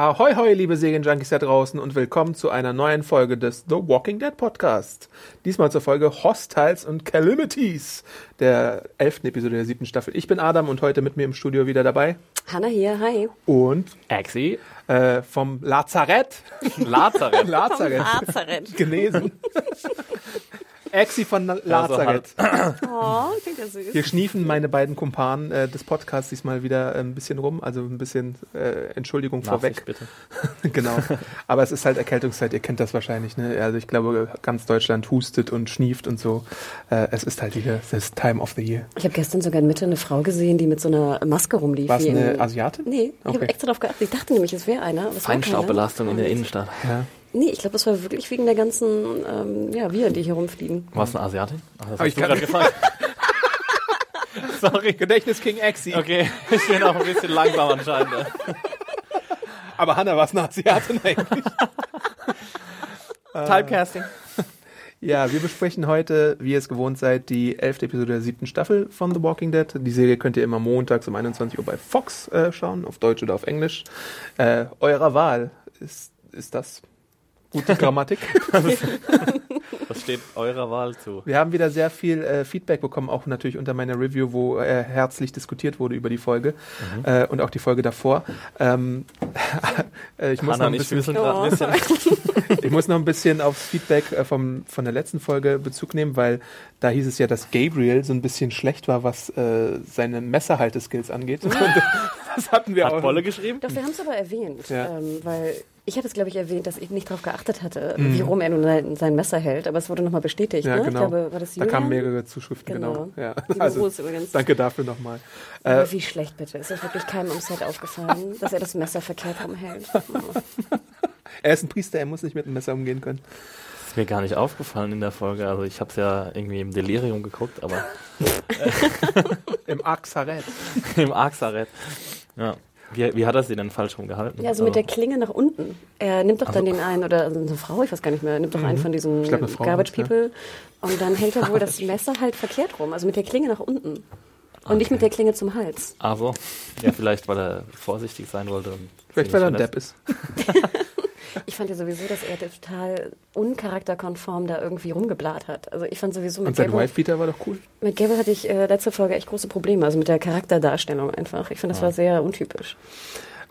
Ahoi, hoi, liebe Serienjunkies da draußen und willkommen zu einer neuen Folge des The Walking Dead Podcast. Diesmal zur Folge Hostiles und Calamities der elften Episode der siebten Staffel. Ich bin Adam und heute mit mir im Studio wieder dabei. Hanna hier, hi. Und Axi. äh, vom Lazarett. Lazarett. Lazarett. Lazarett. Genesen. Exi von Lazarett. Oh, klingt ja süß. Hier schniefen meine beiden Kumpanen äh, des Podcasts diesmal wieder ein bisschen rum, also ein bisschen äh, Entschuldigung vorweg. bitte. genau. Aber es ist halt Erkältungszeit, ihr kennt das wahrscheinlich, ne? Also ich glaube, ganz Deutschland hustet und schnieft und so. Äh, es ist halt wieder das Time of the Year. Ich habe gestern sogar in Mitte eine Frau gesehen, die mit so einer Maske rumlief. War es eine in- Asiatin? Nee, ich Okay. habe extra drauf geachtet. Ich dachte nämlich, es wäre einer. Feinstaubbelastung in der Innenstadt. Ja. Nee, ich glaube, das war wirklich wegen der ganzen ähm, ja, Viren, die hier rumfliegen. War es eine Asiatin? Ach, das Hab hast ich du gerade gefragt. Sorry. Gedächtnis King Exi. Okay, ich bin auch ein bisschen langsam anscheinend. Aber Hanna war es eine Asiatin eigentlich. Typecasting. Ja, wir besprechen heute, wie ihr es gewohnt seid, die elfte Episode der siebten Staffel von The Walking Dead. Die Serie könnt ihr immer montags um 21 Uhr bei Fox äh, schauen, auf Deutsch oder auf Englisch. Äh, eurer Wahl. Ist, ist das gute Grammatik? Das steht eurer Wahl zu. Wir haben wieder sehr viel äh, Feedback bekommen, auch natürlich unter meiner Review, wo äh, herzlich diskutiert wurde über die Folge äh, und auch die Folge davor. Ähm, äh, ich, muss ein bisschen, ein bisschen. ich muss noch ein bisschen aufs Feedback äh, vom, von der letzten Folge Bezug nehmen, weil da hieß es ja, dass Gabriel so ein bisschen schlecht war, was äh, seine Messerhalteskills angeht. Das hatten wir Hat auch. Bolle geschrieben? Doch, wir haben es aber erwähnt, Ja. ähm, weil ich hatte es, glaube ich, erwähnt, dass ich nicht darauf geachtet hatte, Mhm. wie rum er nun sein, sein Messer hält. Aber es wurde nochmal bestätigt. Ja, ne? genau. Ich glaube, war das da kamen mehrere Zuschriften, genau. Genau. Ja. Also, übrigens. danke dafür nochmal. Äh, Aber wie schlecht bitte. Ist das wirklich keinem am Set aufgefallen, dass er das Messer verkehrt rumhält? Oh. er ist ein Priester, er muss nicht mit einem Messer umgehen können. Ist mir gar nicht aufgefallen in der Folge. Also ich habe es ja irgendwie im Delirium geguckt, aber Im Axaret. im Arxaret. Ja. Wie, wie hat er sie denn falsch rumgehalten? Ja, also mit der Klinge nach unten. Er nimmt doch dann den einen, oder also eine Frau, ich weiß gar nicht mehr, er nimmt doch einen von diesen Garbage war's, ja. People und dann hält er wohl das Messer halt verkehrt rum, also mit der Klinge nach unten. Und nicht mit der Klinge zum Hals. Also, ja, vielleicht, weil er vorsichtig sein wollte. Und Vielleicht, weil er ein Depp ist. Ich fand ja sowieso, dass er total uncharakterkonform da irgendwie rumgeblat hat. Also ich fand sowieso mit Und sein Gabriel, Wifebeater war doch cool. mit Gabriel hatte ich äh, letzte Folge echt große Probleme, also mit der Charakterdarstellung einfach. Ich finde, das war sehr untypisch.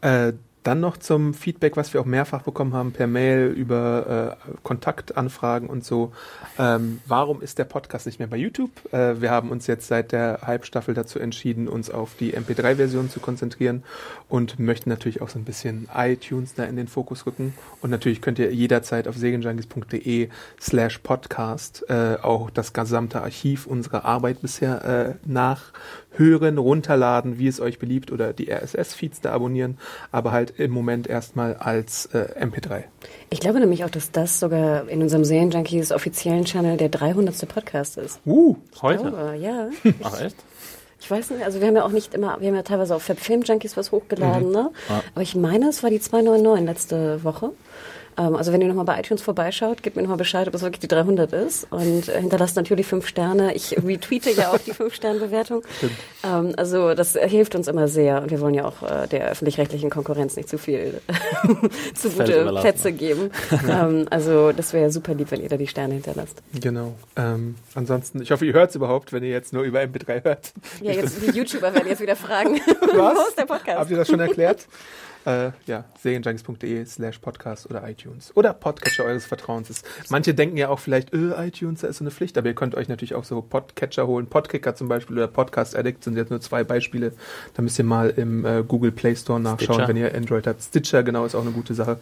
Äh, dann noch zum Feedback, was wir auch mehrfach bekommen haben per Mail über äh, Kontaktanfragen und so. Ähm, warum ist der Podcast nicht mehr bei YouTube? Äh, wir haben uns jetzt seit der Halbstaffel dazu entschieden, uns auf die MP3-Version zu konzentrieren und möchten natürlich auch so ein bisschen iTunes da in den Fokus rücken. Und natürlich könnt ihr jederzeit auf segenjunkies.de slash podcast äh, auch das gesamte Archiv unserer Arbeit bisher äh, nachhören, runterladen, wie es euch beliebt oder die RSS-Feeds da abonnieren, aber halt im Moment erstmal als äh, MP3. Ich glaube nämlich auch, dass das sogar in unserem Serienjunkies offiziellen Channel der 300. Podcast ist. Uh, Heute? glaube, ja. Ach, echt? Ich weiß nicht, also wir haben ja auch nicht immer, wir haben ja teilweise auf Film-Junkies was hochgeladen, ne? Aber ich meine, es war die 299 letzte Woche. Ähm, also wenn ihr nochmal bei iTunes vorbeischaut, gebt mir nochmal Bescheid, ob es wirklich die 300 ist und äh, hinterlasst natürlich fünf Sterne. Ich retweete ja auch die fünf Sterne Bewertung. Ähm, also das hilft uns immer sehr und wir wollen ja auch äh, der öffentlich-rechtlichen Konkurrenz nicht zu viel zu gute. Plätze geben. ähm, also das wäre super lieb, wenn ihr da die Sterne hinterlasst. genau. Ähm, ansonsten, ich hoffe, ihr hört es überhaupt, wenn ihr jetzt nur über MP3 hört. Ja, jetzt die YouTuber werden jetzt wieder fragen, Was? ist der Podcast? Habt ihr das schon erklärt? Äh, ja, serienjunkies.de slash podcast oder iTunes. Oder Podcatcher eures Vertrauens. Ist, manche denken ja auch vielleicht, äh, iTunes, da ist so eine Pflicht, aber ihr könnt euch natürlich auch so Podcatcher holen. Podkicker zum Beispiel oder Podcast Addict sind jetzt nur zwei Beispiele. Da müsst ihr mal im äh, Google Play Store nachschauen, Stitcher. wenn ihr Android habt. Stitcher, genau, ist auch eine gute Sache.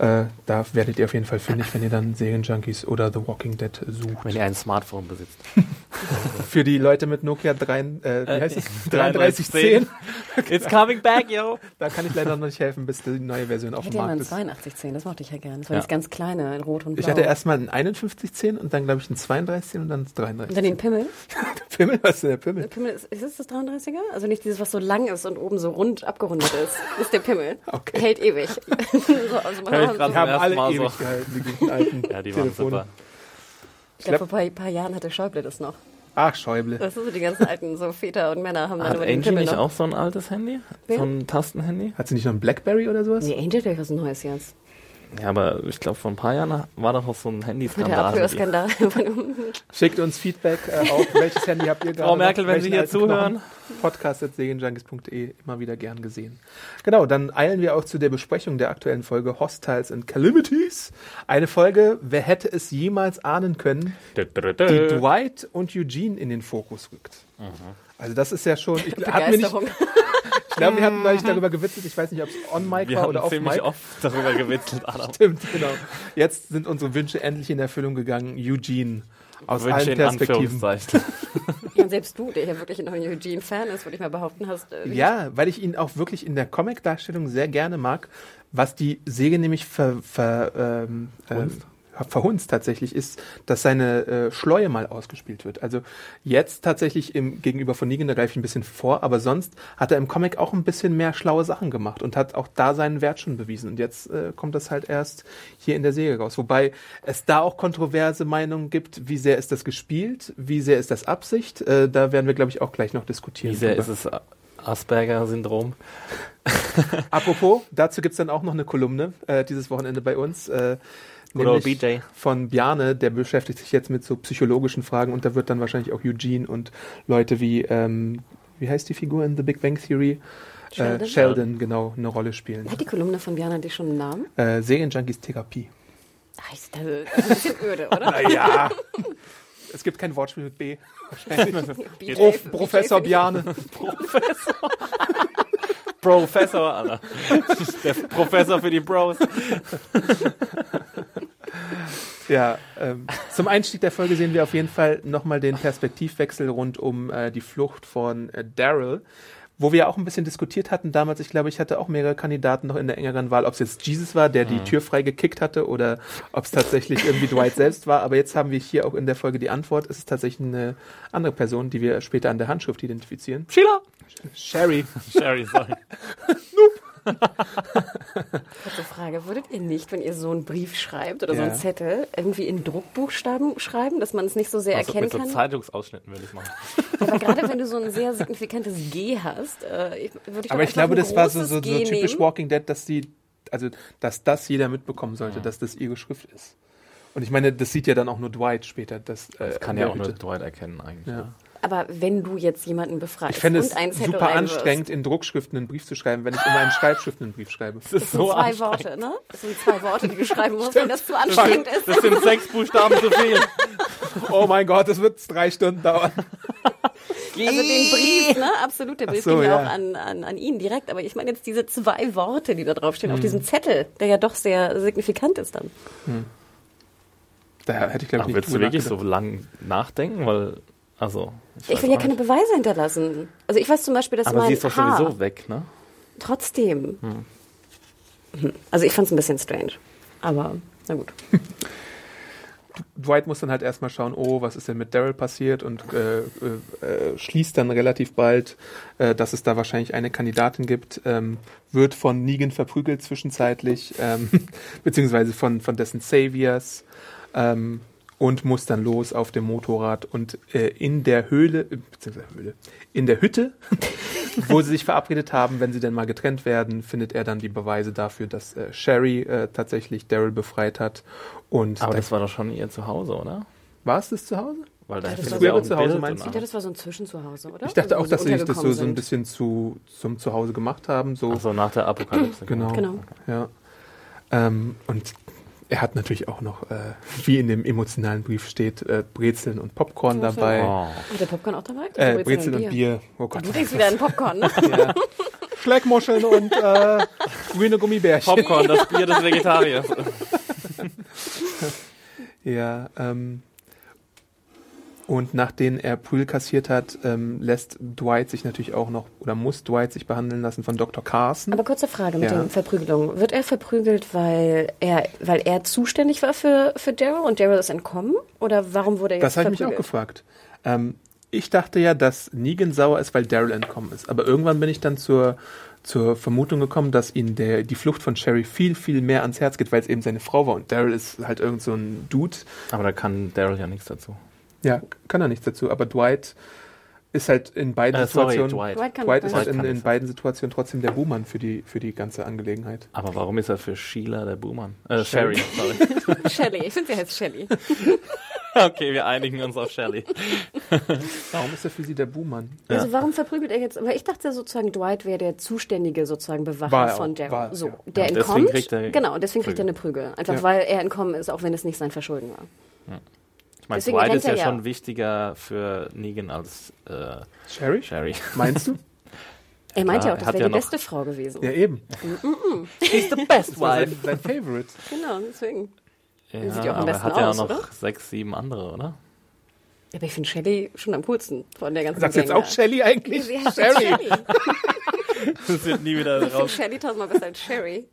Äh, da werdet ihr auf jeden Fall fündig, wenn ihr dann Serienjunkies oder The Walking Dead sucht. Wenn ihr ein Smartphone besitzt. Für die Leute mit Nokia 3, äh, wie heißt es? 3310. 3310. It's coming back, yo. Da kann ich leider noch nicht helfen, bis die neue Version auf Ich dem hatte ja mal Markt einen ist. 8210, das mochte ich ja gern. Das war Ja. das ganz kleine, in rot und blau. Ich hatte erstmal einen 5110 und dann, glaube ich, einen 3210 und dann einen Und dann 33. den Pimmel. Pimmel, was ist denn der Pimmel? Der Pimmel ist, ist es das 33er? Also nicht dieses, was so lang ist und oben so rund abgerundet ist. Das ist der Pimmel. Okay. Hält ewig. so, also man Hör ich hat- haben alle Mal ewig so. gehalten, die guten alten Ja, die waren Telefone. super. Ich glaube, vor ein paar, Jahren hatte Schäuble das noch. Ach, Schäuble. Das sind so die ganzen alten so Väter und Männer haben dann Hat immer den Angie nicht noch. auch so ein altes Handy? Wer? So ein Tastenhandy? Hat sie nicht noch ein Blackberry oder sowas? Nee, Angel hat was Neues jetzt. Ja, aber ich glaube, vor ein paar Jahren war doch auch so ein der Handyskandal. ihr. Abhörskandal. Schickt uns Feedback äh, auf, welches Handy habt ihr gerade? Frau Merkel, wenn Sie hier zuhören. Podcast.segenjunkies.de, immer wieder gern gesehen. Genau, dann eilen wir auch zu der Besprechung der aktuellen Folge Hostiles and Calamities. Eine Folge, wer hätte es jemals ahnen können, die. Dwight und Eugene in den Fokus rückt. Also das ist ja schon, ich, wir nicht, Begeisterung. ich glaube, wir hatten neulich darüber gewitzelt, ich weiß nicht, ob es on Mic Wir war haben oder off ziemlich Mic. oft darüber gewitzelt, Adam. Stimmt, genau. Jetzt sind unsere Wünsche endlich in Erfüllung gegangen. Eugene aus Wünsche allen Perspektiven. Ja, und selbst du, der ja wirklich noch ein Eugene-Fan ist, würde ich mal behaupten, hast. Äh, Ja, weil ich ihn auch wirklich in der Comic-Darstellung sehr gerne mag, was die Säge nämlich ver, ver, ähm, ähm, verhunzt tatsächlich ist, dass seine äh, Schleue mal ausgespielt wird. Also jetzt tatsächlich im Gegenüber von Negan, da greife ich ein bisschen vor, aber sonst hat er im Comic auch ein bisschen mehr schlaue Sachen gemacht und hat auch da seinen Wert schon bewiesen. Und jetzt äh, kommt das halt erst hier in der Serie raus. Wobei es da auch kontroverse Meinungen gibt, wie sehr ist das gespielt, wie sehr ist das Absicht. Äh, da werden wir, glaube ich, auch gleich noch diskutieren. Wie sehr drüber. ist es Asperger-Syndrom? Apropos, dazu gibt's dann auch noch eine Kolumne äh, dieses Wochenende bei uns. Äh, Nämlich BJ. von Bjarne, der beschäftigt sich jetzt mit so psychologischen Fragen und da wird dann wahrscheinlich auch Eugene und Leute wie, ähm, wie heißt die Figur in The Big Bang Theory? Sheldon? Äh, Sheldon, genau, eine Rolle spielen. Hat die Kolumne von Björn eigentlich schon einen Namen? Äh, Serienjunkies Therapie. Ist das ist ein bisschen öde, oder? Ja. es gibt kein Wortspiel mit B. BJ Prof, Professor BJ Bjarne. Professor, Alter. Der Professor für die Bros. Ja, ähm, zum Einstieg der Folge sehen wir auf jeden Fall nochmal den Perspektivwechsel rund um äh, die Flucht von äh, Daryl, wo wir auch ein bisschen diskutiert hatten damals. Ich glaube, ich hatte auch mehrere Kandidaten noch in der engeren Wahl, ob es jetzt Jesus war, der die Tür frei gekickt hatte, oder ob es tatsächlich irgendwie Dwight selbst war. Aber jetzt haben wir hier auch in der Folge die Antwort. Es ist tatsächlich eine andere Person, die wir später an der Handschrift identifizieren. Sheila. Sherry. Sherry, sorry. Kurze Frage, würdet ihr nicht, wenn ihr so einen Brief schreibt oder so Ja. einen Zettel, irgendwie in Druckbuchstaben schreiben, dass man es nicht so sehr Also erkennen mit so kann? Zeitungsausschnitten würde ich machen. Aber gerade wenn du so ein sehr signifikantes G hast, äh, ich- würde ich Aber doch ich glaube, das war so, so, so typisch nehmen. Walking Dead, dass die, also, dass das jeder mitbekommen sollte, dass das ihre Schrift ist. Und ich meine, das sieht ja dann auch nur Dwight später. Das, äh, Das kann in ja auch nur Hütte. Dwight erkennen eigentlich. Ja. ne? Aber wenn du jetzt jemanden befragst Ich fände es super anstrengend, in Druckschriften einen Brief zu schreiben, wenn ich in meinen Schreibschriften einen Brief schreibe. Das Das sind so zwei. Worte, ne? Das sind zwei Worte, die du schreiben musst, wenn das zu anstrengend ist. Das sind sechs Buchstaben zu viel. Oh mein Gott, das wird drei Stunden dauern. Also den Brief, ne? Absolut, der Brief so, ging ja auch an, an, an ihn direkt. Aber ich meine jetzt diese zwei Worte, die da draufstehen, Hm. auf diesem Zettel, der ja doch sehr signifikant ist dann. Da hätte ich, glaube ich, nicht willst du wirklich so lang nachdenken? Weil, also. Ich weiß will ja keine. Beweise hinterlassen. Also ich weiß zum Beispiel, dass Aber mein sie ist doch Haar sowieso weg, ne? trotzdem. Hm. Also ich fand es ein bisschen strange. Aber na gut. Dwight muss dann halt erstmal schauen, oh, was ist denn mit Daryl passiert und äh, äh, äh, schließt dann relativ bald, äh, dass es da wahrscheinlich eine Kandidatin gibt, ähm, wird von Negan verprügelt zwischenzeitlich, ähm, beziehungsweise von, von dessen Saviors ähm, und muss dann los auf dem Motorrad und äh, in der Höhle, äh, beziehungsweise Höhle, in der Hütte, wo sie sich verabredet haben, wenn sie denn mal getrennt werden, findet er dann die Beweise dafür, dass äh, Sherry äh, tatsächlich Daryl befreit hat. Und Aber das war doch schon ihr Zuhause, oder? War es das zu Hause? Weil da Ja, das war ein Zuhause, Bild meinst und Ich dachte, alles. das war so ein Zwischenzuhause, oder? Ich dachte Also, auch, dass sie sich das so, so ein bisschen zu, zum Zuhause gemacht haben. So. Ach so, nach der Apokalypse. Genau. Genau. Ja. Ähm, und er hat natürlich auch noch, äh, wie in dem emotionalen Brief steht, äh, Brezeln und Popcorn dabei. Oh. Hat der Popcorn auch dabei? Äh, Brezeln und Bier. Oh Gott. Du denkst wieder an Popcorn, ne? Ja. Schleckmuscheln und äh, grüne Gummibärchen. Popcorn, das Bier des Vegetariers. Ja, ähm, Und nachdem er Prügel kassiert hat, ähm, lässt Dwight sich natürlich auch noch, oder muss Dwight sich behandeln lassen von Dr. Carson. Aber kurze Frage mit Ja. den Verprügelungen. Wird er verprügelt, weil er, weil er zuständig war für, für Daryl und Daryl ist entkommen? Oder warum wurde er Das jetzt habe ich mich auch gefragt. Ähm, ich dachte ja, dass Negan sauer ist, weil Daryl entkommen ist. Aber irgendwann bin ich dann zur, zur Vermutung gekommen, dass ihn der, die Flucht von Sherry viel, viel mehr ans Herz geht, weil es eben seine Frau war. Und Daryl ist halt irgend so ein Dude. Aber da kann Daryl ja nichts dazu. Ja, kann er nichts dazu. Aber Dwight ist halt in beiden Äh, sorry, Situationen. Dwight. Dwight kann Dwight ist halt in, in beiden Situationen trotzdem der Buhmann für die, für die ganze Angelegenheit. Aber warum ist er für Sheila der Buhmann? Äh, Sherry. Sherry, sorry. Shelley. Ich finde, sie heißt Shelley. okay, wir einigen uns auf Shelly. Warum ist er für sie der Buhmann? Also warum verprügelt er jetzt? Weil ich dachte sozusagen, Dwight wäre der zuständige sozusagen Bewacher er von Daryl. war So, ja. der Ja, deswegen entkommt. kriegt er genau, und deswegen kriegt er Prügel. eine Prügel. Einfach Ja. weil er entkommen ist, auch wenn es nicht sein Verschulden war. Meine, Deswegen Dwight ist ja, ja. schon wichtiger für Negan als äh, Sherry? Sherry. Meinst du? Er meinte Ja, ja auch, das wäre ja die beste Frau gewesen. Ja, eben. She's the best war sein, sein Favorite. Genau, deswegen. Ja, sieht ja auch am aber besten hat ja aus, noch oder? sechs, sieben andere, oder? Ja, aber ich finde Shelley schon am coolsten von der ganzen Sagst du jetzt auch. Shelly eigentlich? Heißt Sherry. Das wird nie wieder Ich finde raus. Shelley tausendmal besser als Sherry.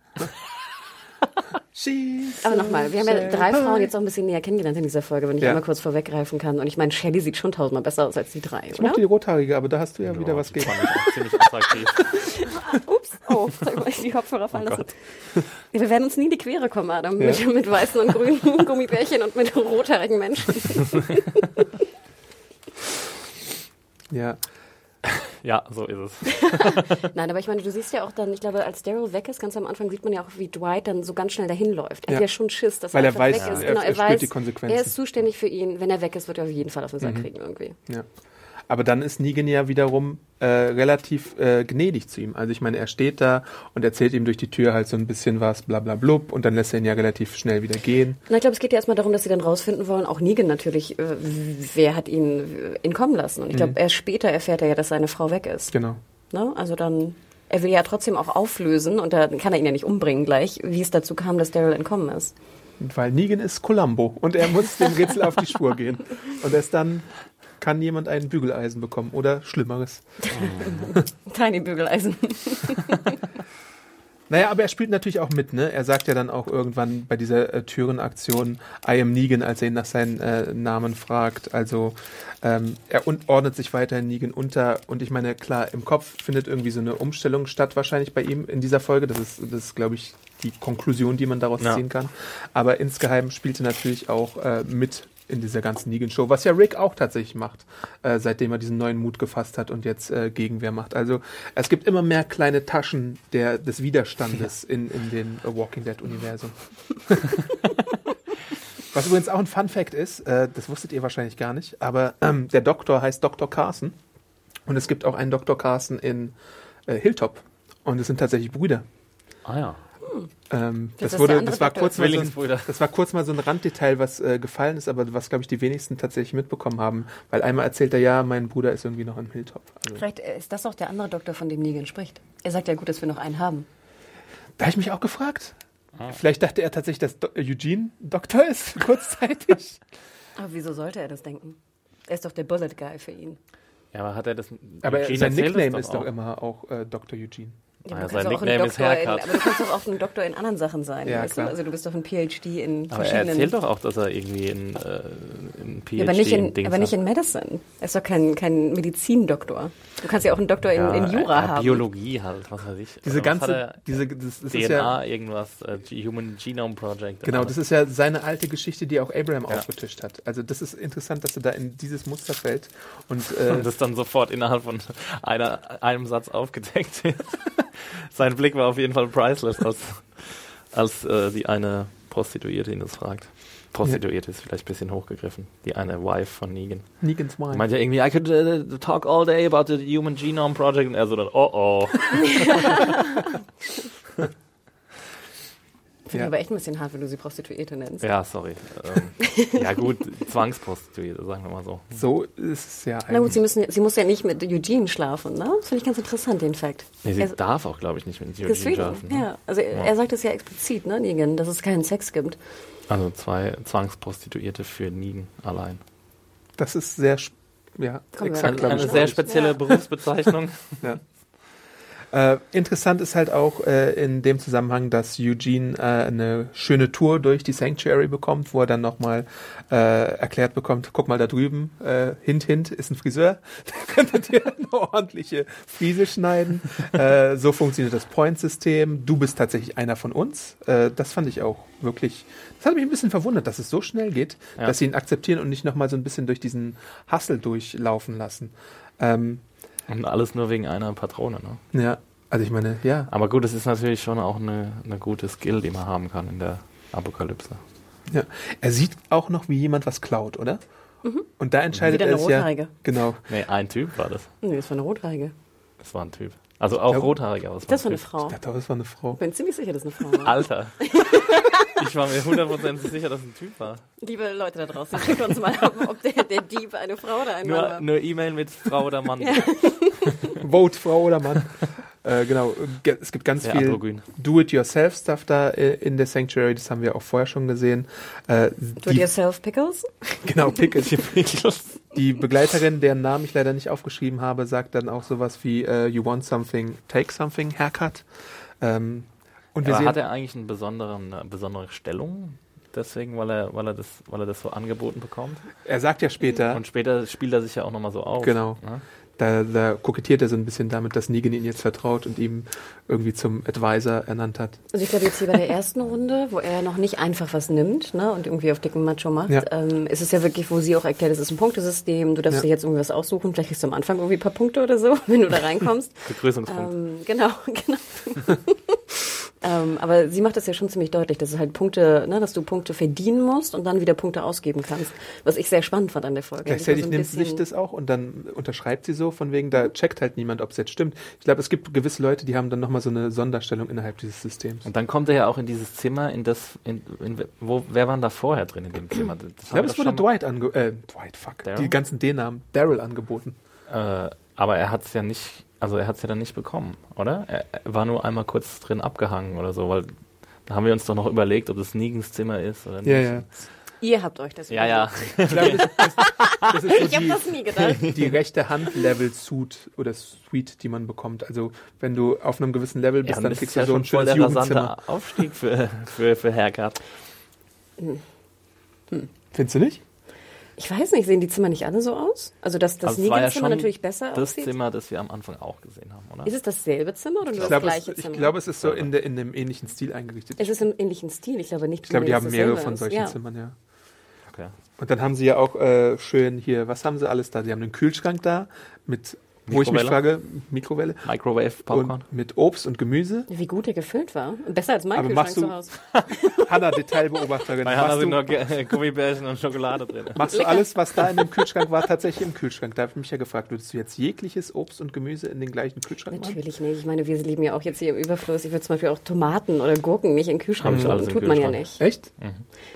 Aber nochmal, wir haben ja drei. Frauen jetzt auch ein bisschen näher kennengelernt in dieser Folge, wenn ich Ja. einmal kurz vorweggreifen kann. Und ich meine, Shelley sieht schon tausendmal besser aus als die drei, Ich mochte die Rothaarige, aber da hast du ja wieder Ja, was die gegen. ziemlich attraktiv. Ups, oh, sag mal, ich die Kopfhörer fallen lassen. Ja, wir werden uns nie in die Quere kommen, Adam, Ja. mit, mit weißen und grünen Gummibärchen und mit rothaarigen Menschen. Ja. Ja, so ist es. Nein, aber ich meine, du siehst ja auch dann, ich glaube, als Daryl weg ist, ganz am Anfang sieht man ja auch, wie Dwight dann so ganz schnell dahin läuft. Er Ja. hat ja schon Schiss, dass Weil er einfach weiß, weg ja. ist. er- Genau, er er, spürt weiß, die Konsequenzen. Mhm. er ist zuständig für ihn. Wenn er weg ist, wird er auf jeden Fall auf den Sack kriegen irgendwie. Ja. Aber dann ist Negan ja wiederum äh, relativ äh, gnädig zu ihm. Also ich meine, er steht da und erzählt ihm durch die Tür halt so ein bisschen was, bla bla blub, und dann lässt er ihn ja relativ schnell wieder gehen. Na, ich glaube, es geht ja erstmal darum, dass sie dann rausfinden wollen, auch Negan natürlich, äh, wer hat ihn äh, entkommen lassen. Und ich glaube, erst später erfährt er ja, dass seine Frau weg ist. Genau. Ne? Also dann, er will ja trotzdem auch auflösen und dann kann er ihn ja nicht umbringen gleich, wie es dazu kam, dass Daryl entkommen ist. Weil Negan ist Columbo und er muss dem Rätsel auf die Spur gehen. Und erst dann kann jemand ein Bügeleisen bekommen oder Schlimmeres. Tiny Bügeleisen. Naja, aber er spielt natürlich auch mit, ne? Er sagt ja dann auch irgendwann bei dieser äh, Türenaktion I am Negan, als er ihn nach seinen äh, Namen fragt. Also ähm, er ordnet sich weiterhin Negan unter. Und ich meine, klar, im Kopf findet irgendwie so eine Umstellung statt, wahrscheinlich bei ihm in dieser Folge. Das ist, das ist glaube ich, die Konklusion, die man daraus Ja. ziehen kann. Aber insgeheim spielte natürlich auch äh, mit in dieser ganzen Negan-Show, was ja Rick auch tatsächlich macht, äh, seitdem er diesen neuen Mut gefasst hat und jetzt äh, Gegenwehr macht. Also es gibt immer mehr kleine Taschen der, des Widerstandes in, in dem Walking Dead-Universum. was übrigens auch ein Fun-Fact ist, äh, das wusstet ihr wahrscheinlich gar nicht, aber ähm, der Doktor heißt Dr. Carson und es gibt auch einen Dr. Carson in äh, Hilltop und es sind tatsächlich Brüder. Ah ja. Ähm, Das das, wurde, das war kurz mal so ein, das war kurz mal so ein Randdetail, was äh, gefallen ist, aber was glaube ich die wenigsten tatsächlich mitbekommen haben, weil einmal erzählt er ja, mein Bruder ist irgendwie noch im Hilltop. Also, Vielleicht äh, ist das auch der andere Doktor, von dem Negan spricht. Er sagt ja gut, dass wir noch einen haben. da habe ich mich auch gefragt. Vielleicht dachte er tatsächlich, dass Do Eugene Doktor ist, kurzzeitig. Aber wieso sollte er das denken? Er ist doch der Bullet Guy für ihn. Ja, aber hat er das. aber Eugene sein Nickname ist doch immer auch äh, Dr. Eugene. Ja, aber du sein kannst doch auch ein Nickname ist Doktor in, Haircut. aber du kannst doch auch ein Doktor in anderen Sachen sein. Ja, weißt. Du? Also du bist doch ein PhD in Aber er verschiedenen... erzählt doch auch, dass er irgendwie in, äh, in PhD ja, aber nicht, in, Dings aber nicht in Medicine. Er ist doch kein, kein Medizindoktor. Du kannst ja auch einen Doktor in, in Jura äh, haben. Biologie halt, was weiß ich. Diese Was ganze, er? diese, das, das DNA, ist ja, irgendwas, äh, Human Genome Project. genau, das ist ja seine alte Geschichte, die auch Abraham Ja. aufgetischt hat. Also das ist interessant, dass er da in dieses Muster fällt und äh, Und das dann sofort innerhalb von einer, einem Satz aufgedeckt wird. Sein Blick war auf jeden Fall priceless, als, als äh, die eine Prostituierte ihn das fragt. Prostituierte ist vielleicht ein bisschen hochgegriffen. Die eine Wife von Negan. Negans Wine. meint ja irgendwie, I could uh, talk all day about the Human Genome Project. Und er so dann, oh oh. Finde ich Ja. aber echt ein bisschen hart, wenn du sie Prostituierte nennst. Ja, sorry. Ähm, ja gut, Zwangsprostituierte, sagen wir mal so. So ist es ja Na gut, sie, eigentlich. müssen, sie muss ja nicht mit Eugene schlafen, ne? Das finde ich ganz interessant, den Fakt. Nee, sie Er- darf auch, glaube ich, nicht mit Eugene Deswegen, schlafen. ne? ja. Also er, er sagt es ja explizit, ne, Negan, dass es keinen Sex gibt. Also zwei Zwangsprostituierte für Negan allein. Das ist sehr, ja, Kommen exakt, Eine ich. sehr spezielle Ja. Berufsbezeichnung. Ja. Äh, interessant ist halt auch äh, in dem Zusammenhang, dass Eugene äh, eine schöne Tour durch die Sanctuary bekommt, wo er dann nochmal äh, erklärt bekommt, guck mal da drüben, äh, hint, hint, ist ein Friseur, da könntet ihr eine ordentliche Friese schneiden. äh, so funktioniert das Point-System. Du bist tatsächlich einer von uns. Äh, das fand ich auch wirklich, das hat mich ein bisschen verwundert, dass es so schnell geht, Ja. dass sie ihn akzeptieren und nicht nochmal so ein bisschen durch diesen Hassel durchlaufen lassen. Ähm, Und alles nur wegen einer Patrone. Ne? ja, also ich meine, ja, Aber gut, es ist natürlich schon auch eine, eine gute Skill, die man haben kann in der Apokalypse. Ja. Er sieht auch noch, wie jemand was klaut, oder? Und da entscheidet Wieder er eine es ja. Genau. Nee, ein Typ war das. Nee, das war eine Rothaarige. Das war ein Typ. Also auch Ja. rothaarig, aber es Das war ein eine. Frau. Ich dachte, das war eine Frau. Ich bin ziemlich sicher, dass es eine Frau war. Alter. ich war mir hundertprozentig sicher, dass es ein Typ war. Liebe Leute da draußen, schickt uns mal, ob, ob der, der Dieb eine Frau oder ein Mann war. nur E-Mail mit Frau oder Mann. Vote, Frau oder Mann. äh, genau. Ge- Es gibt ganz Sehr viel. Do-it-yourself-Stuff da äh, in der Sanctuary. Das haben wir auch vorher schon gesehen. Äh, Do it die, yourself pickles? genau, Pickles. Die Begleiterin, deren Namen ich leider nicht aufgeschrieben habe, sagt dann auch sowas wie äh, You want something, take something, Haircut. Ähm, und wir Aber sehen, hat er eigentlich eine besondere Stellung? Deswegen, weil er, weil er das, weil er das so angeboten bekommt. er sagt ja später, Und später spielt er sich ja auch nochmal so auf. Genau. Ne? Da, da kokettiert er so ein bisschen damit, dass Negan ihn jetzt vertraut und ihm irgendwie zum Advisor ernannt hat. Also ich glaube jetzt hier bei der ersten Runde, wo er noch nicht einfach was nimmt ne, und irgendwie auf dicken Macho macht, Ja. ähm, ist es ja wirklich, wo sie auch erklärt, es ist ein Punktesystem, du darfst Ja. dir jetzt irgendwie was aussuchen, vielleicht kriegst du am Anfang irgendwie ein paar Punkte oder so, wenn du da reinkommst. Begrüßungspunkt. ähm, genau, genau. Ähm, aber sie macht das ja schon ziemlich deutlich, dass es halt Punkte, ne, dass du Punkte verdienen musst und dann wieder Punkte ausgeben kannst. Was ich sehr spannend fand an der Folge. Gleichzeitig Die war nimmt so sie ein sich das auch und dann unterschreibt sie so, von wegen, da checkt halt niemand, ob es jetzt stimmt. Ich glaube, es gibt gewisse Leute, die haben dann nochmal so eine Sonderstellung innerhalb dieses Systems. Und dann kommt er ja auch in dieses Zimmer, in das, in, in, wo, wer waren da vorher drin in dem Zimmer? Das Ich glaube, es wurde Dwight ange... Äh, Dwight, fuck. Daryl? Die ganzen D-Namen. Daryl angeboten. Äh, aber er hat es ja nicht, also er hat es ja dann nicht bekommen, oder? Er, er war nur einmal kurz drin abgehangen oder so, weil da haben wir uns doch noch überlegt, ob es Negans Zimmer ist oder nicht. Ja, ja. Ihr habt euch das Ja, ja. Ich glaube, das, das, das ist so Ich habe die, das nie gedacht. die rechte Hand-Level-Suit oder Suite, die man bekommt. Also, wenn du auf einem gewissen Level bist, ja dann das kriegst ist ja du so schon ein voll schönes der rasante Jugendzimmer. Aufstieg für, für, für Haircut. Findest du nicht? Ich weiß nicht, sehen die Zimmer nicht alle so aus? Also das, das Also es ja Negan-Zimmer schon natürlich besser Das aussieht. Zimmer, das wir am Anfang auch gesehen haben, oder? Ist es dasselbe Zimmer oder nur Ich das glaube, es, gleiche ich Zimmer? glaube, es ist so in, der, in einem ähnlichen Stil eingerichtet. es ist im ähnlichen Stil. Ich glaube nicht. Ich glaube, die haben es mehrere von ist. solchen ja. Zimmern, ja. Okay. Und dann haben sie ja auch äh, schön hier, was haben sie alles da? Sie haben einen Kühlschrank da mit, wo ich mich frage, Mikrowelle Microwave Popcorn. und mit Obst und Gemüse. Wie gut der gefüllt war. Besser als mein Aber Kühlschrank machst du- zu Hause. Hanna, Detailbeobachterin. Bei Machst sind Ge- Gummibärchen und Schokolade drin. machst du alles, was da in dem Kühlschrank war, tatsächlich im Kühlschrank? Da habe ich mich ja gefragt, würdest du jetzt jegliches Obst und Gemüse in den gleichen Kühlschrank machen? Natürlich nicht. Ich meine, wir leben ja auch jetzt hier im Überfluss. Ich würde zum Beispiel auch Tomaten oder Gurken nicht in den Kühlschrank tun. Tut man ja Kühlschrank. nicht. Echt?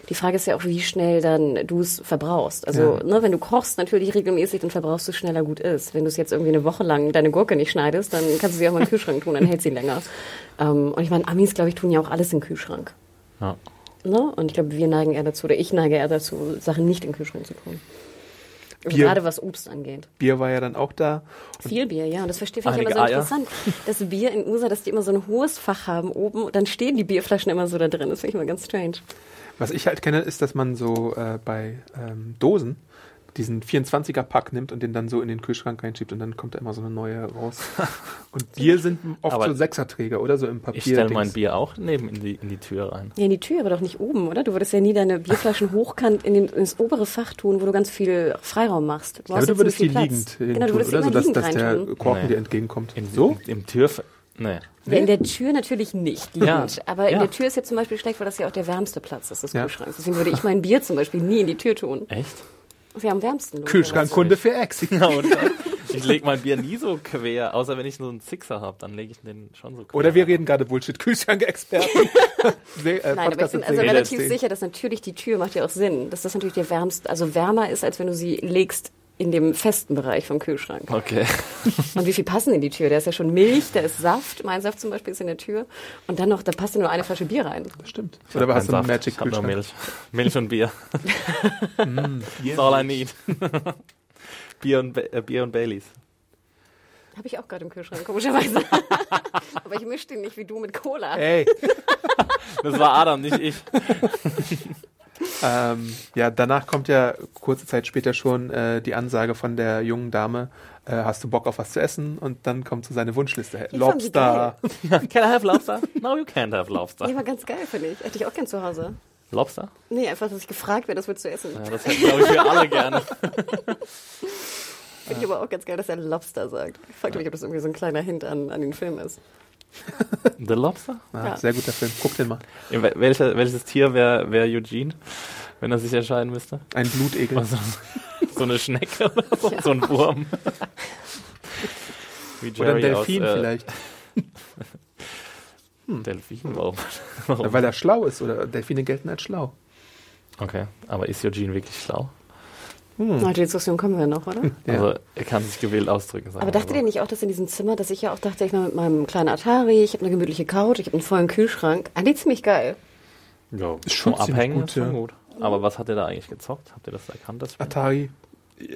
Die Frage ist ja auch, wie schnell dann du es verbrauchst. Also, Ja. ne, wenn du kochst natürlich regelmäßig, dann verbrauchst du schneller gut ist. Wenn du es jetzt irgendwie eine Woche lang deine Gurke nicht schneidest, dann kannst du sie auch mal in den Kühlschrank tun, dann hält sie länger. Ähm, und ich meine, Amis, glaube ich, tun ja auch alles in den Kühlschrank. Ja. Ne? Und ich glaube, wir neigen eher dazu, oder ich neige eher dazu, Sachen nicht in den Kühlschrank zu tun. Bier. Gerade was Obst angeht. Bier war ja dann auch da. Viel Bier, ja. Und das verstehe ich immer so interessant. Das Bier in USA, dass die immer so ein hohes Fach haben oben und dann stehen die Bierflaschen immer so da drin. Das finde ich immer ganz strange. Was ich halt kenne, ist, dass man so äh, bei ähm, Dosen diesen 24er-Pack nimmt und den dann so in den Kühlschrank reinschiebt und dann kommt da immer so eine neue raus. Und Bier sind oft Aber so Sechserträger oder so im Papier. Ich stelle mein Bier auch neben in die, in die Tür rein. Ja, in die Tür, aber doch nicht oben, oder? Du würdest ja nie deine Bierflaschen hochkant in den, ins obere Fach tun, wo du ganz viel Freiraum machst. Du Ja, aber du würdest die liegend hin Genau, du tun, würdest oder immer so, dass, dass der. Korken Nee. dir entgegenkommt. In, so? Im, im Tür. Nee. Ja, in der Tür natürlich nicht liegend. Ja. Aber in Ja. der Tür ist jetzt zum Beispiel schlecht, weil das ja auch der wärmste Platz ist des Ja. Kühlschranks. Deswegen würde ich mein Bier zum Beispiel nie in die Tür tun. Echt? Ja am wärmsten. Kühlschrankkunde für Ex. Dann, ich lege mein Bier nie so quer, außer wenn ich so einen Sixer habe, dann lege ich den schon so quer. Oder wir reden gerade Bullshit. Kühlschrank-Experten. Äh, Nein, aber ich bin also relativ sicher, dass natürlich die Tür macht ja auch Sinn. Dass das natürlich der wärmste, also wärmer ist, als wenn du sie legst in dem festen Bereich vom Kühlschrank. Okay. Und wie viel passen in die Tür? Da ist ja schon Milch, da ist Saft. Mein Saft zum Beispiel ist in der Tür. Und dann noch, da passt ja nur eine Flasche Bier rein. Stimmt. Oder hast du einen Saft. Magic Ich nur Kühlschrank? Milch. Milch und Bier. Mm, That's all I need. Bier und, Ba- äh, Bier und Baileys. Habe ich auch gerade im Kühlschrank, komischerweise. Aber ich mische den nicht wie du mit Cola. Ey, Das war Adam, nicht ich. Ähm, ja, danach kommt ja kurze Zeit später schon äh, die Ansage von der jungen Dame, äh, hast du Bock auf was zu essen? Und dann kommt so seine Wunschliste. die Lobster. Can I have lobster? No, you can't have lobster. Nee, war ganz geil, finde ich. Hätte ich auch gern zu Hause. Lobster? Nee, einfach, dass ich gefragt werde, das willst du essen. Ja, das hätten, glaube ich, wir alle gerne. Finde ich aber auch ganz geil, dass er Lobster sagt. Ich frage mich, ob das irgendwie so ein kleiner Hint an, an den Film ist. The Lobster? Ah, Ja. Sehr guter Film. Guck den mal. In wel- welcher, welches Tier wäre wär Eugene, wenn er sich entscheiden müsste? Ein Blutegel. Also, so eine Schnecke oder so, so ein Wurm. Wie Oder ein Delfin aus, äh, vielleicht. Delfin, warum? warum? Weil er schlau ist. Oder Delfine gelten als schlau. Okay, aber ist Eugene wirklich schlau? Na, die Diskussion kommen wir noch, oder? Ja. Also, er kann sich gewählt ausdrücken. sagen Aber dachtet ihr nicht auch, dass in diesem Zimmer, dass ich ja auch dachte, ich mal mit meinem kleinen Atari, ich habe eine gemütliche Couch, ich habe einen vollen Kühlschrank. Eigentlich ziemlich geil. Ja, Ist schon Abhängen gut, ist schon ja. gut. Aber was hat er da eigentlich gezockt? Habt ihr das erkannt? Das Spiel? Atari.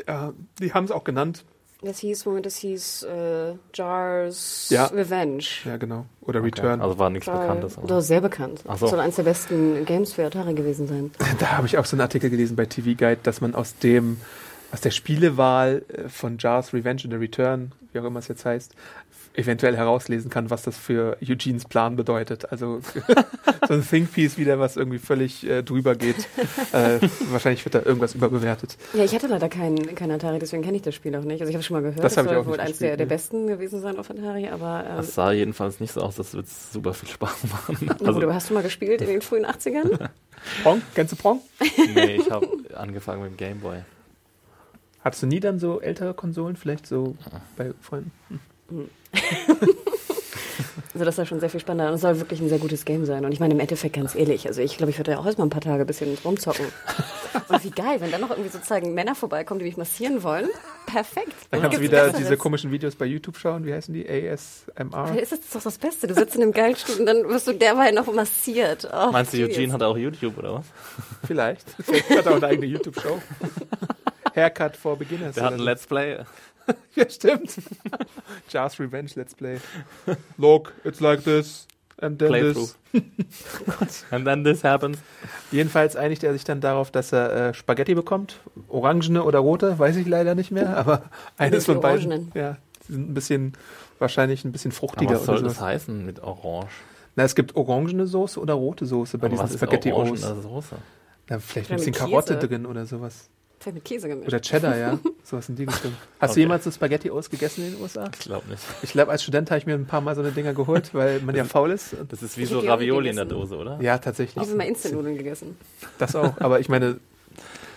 Ja, die haben es auch genannt. Das hieß, Moment, das hieß äh, Jars Ja. Revenge. Ja, genau. Oder Okay. Return. Also war nichts Jar- Bekanntes. Oder sehr bekannt. Ach so. Soll eines der besten Games für Atari gewesen sein. Da habe ich auch so einen Artikel gelesen bei TV Guide, dass man aus dem, aus der Spielewahl äh, von Jars Revenge oder Return, wie auch immer es jetzt heißt, eventuell herauslesen kann, was das für Eugenes Plan bedeutet. Also so ein Think Piece wieder, was irgendwie völlig äh, drüber geht. äh, wahrscheinlich wird da irgendwas überbewertet. Ja, ich hatte leider keinen kein Atari, deswegen kenne ich das Spiel auch nicht. Also ich habe es schon mal gehört. Das ich soll auch wohl eines der, der besten gewesen sein auf Atari, aber ähm, Das sah jedenfalls nicht so aus, das wird super viel Spaß machen. Also, aber hast du mal gespielt in den frühen 80ern? Prong? Kennst du Prong? nee, ich habe angefangen mit dem Gameboy. Hattest du nie dann so ältere Konsolen, vielleicht so bei Freunden? Also das war schon sehr viel spannender und es soll wirklich ein sehr gutes Game sein. Und ich meine im Endeffekt ganz ehrlich, also ich glaube, ich würde ja auch erstmal ein paar Tage ein bisschen rumzocken. und wie geil, wenn dann noch irgendwie sozusagen Männer vorbeikommen, die mich massieren wollen. Perfekt. Dann kannst du wieder Besseres? diese komischen Videos bei YouTube schauen. Wie heißen die? ASMR? Das ist doch das Beste. Du sitzt in einem geilen Stuhl und dann wirst du derweil noch massiert. Oh, Meinst du. Eugene hat auch YouTube oder was? Vielleicht. Vielleicht hat er auch eine eigene YouTube-Show. Haircut for Beginners. Der hat ein. Let's Play. Ja, stimmt. Jars Revenge Let's Play. Look, it's like this. And then Playthrough. this. And then this happens. Jedenfalls einigt er sich dann darauf, dass er äh, Spaghetti bekommt. Orangene oder rote, weiß ich leider nicht mehr, aber eines von beiden. Orangenen. Ja, die sind ein bisschen, wahrscheinlich ein bisschen Aber fruchtiger was soll das heißen mit Orange? Na, es gibt orangene Soße oder rote Soße bei Aber was diesen ist Spaghetti Orange Soße? Na, vielleicht ein bisschen Karotte drin oder sowas. Vielleicht mit Käse gemischt. Oder Cheddar, ja. Sowas in die Richtung. Hast Okay. du jemals so Spaghetti O's gegessen in den USA? Ich glaube nicht. Ich glaube, als Student habe ich mir ein paar Mal so eine Dinger geholt, weil man ja faul ist. Das ist wie Ich so Ravioli in der. Dose, oder? Ja, ich tatsächlich. habe immer Instant-Nudeln gegessen. Das auch. Aber ich meine,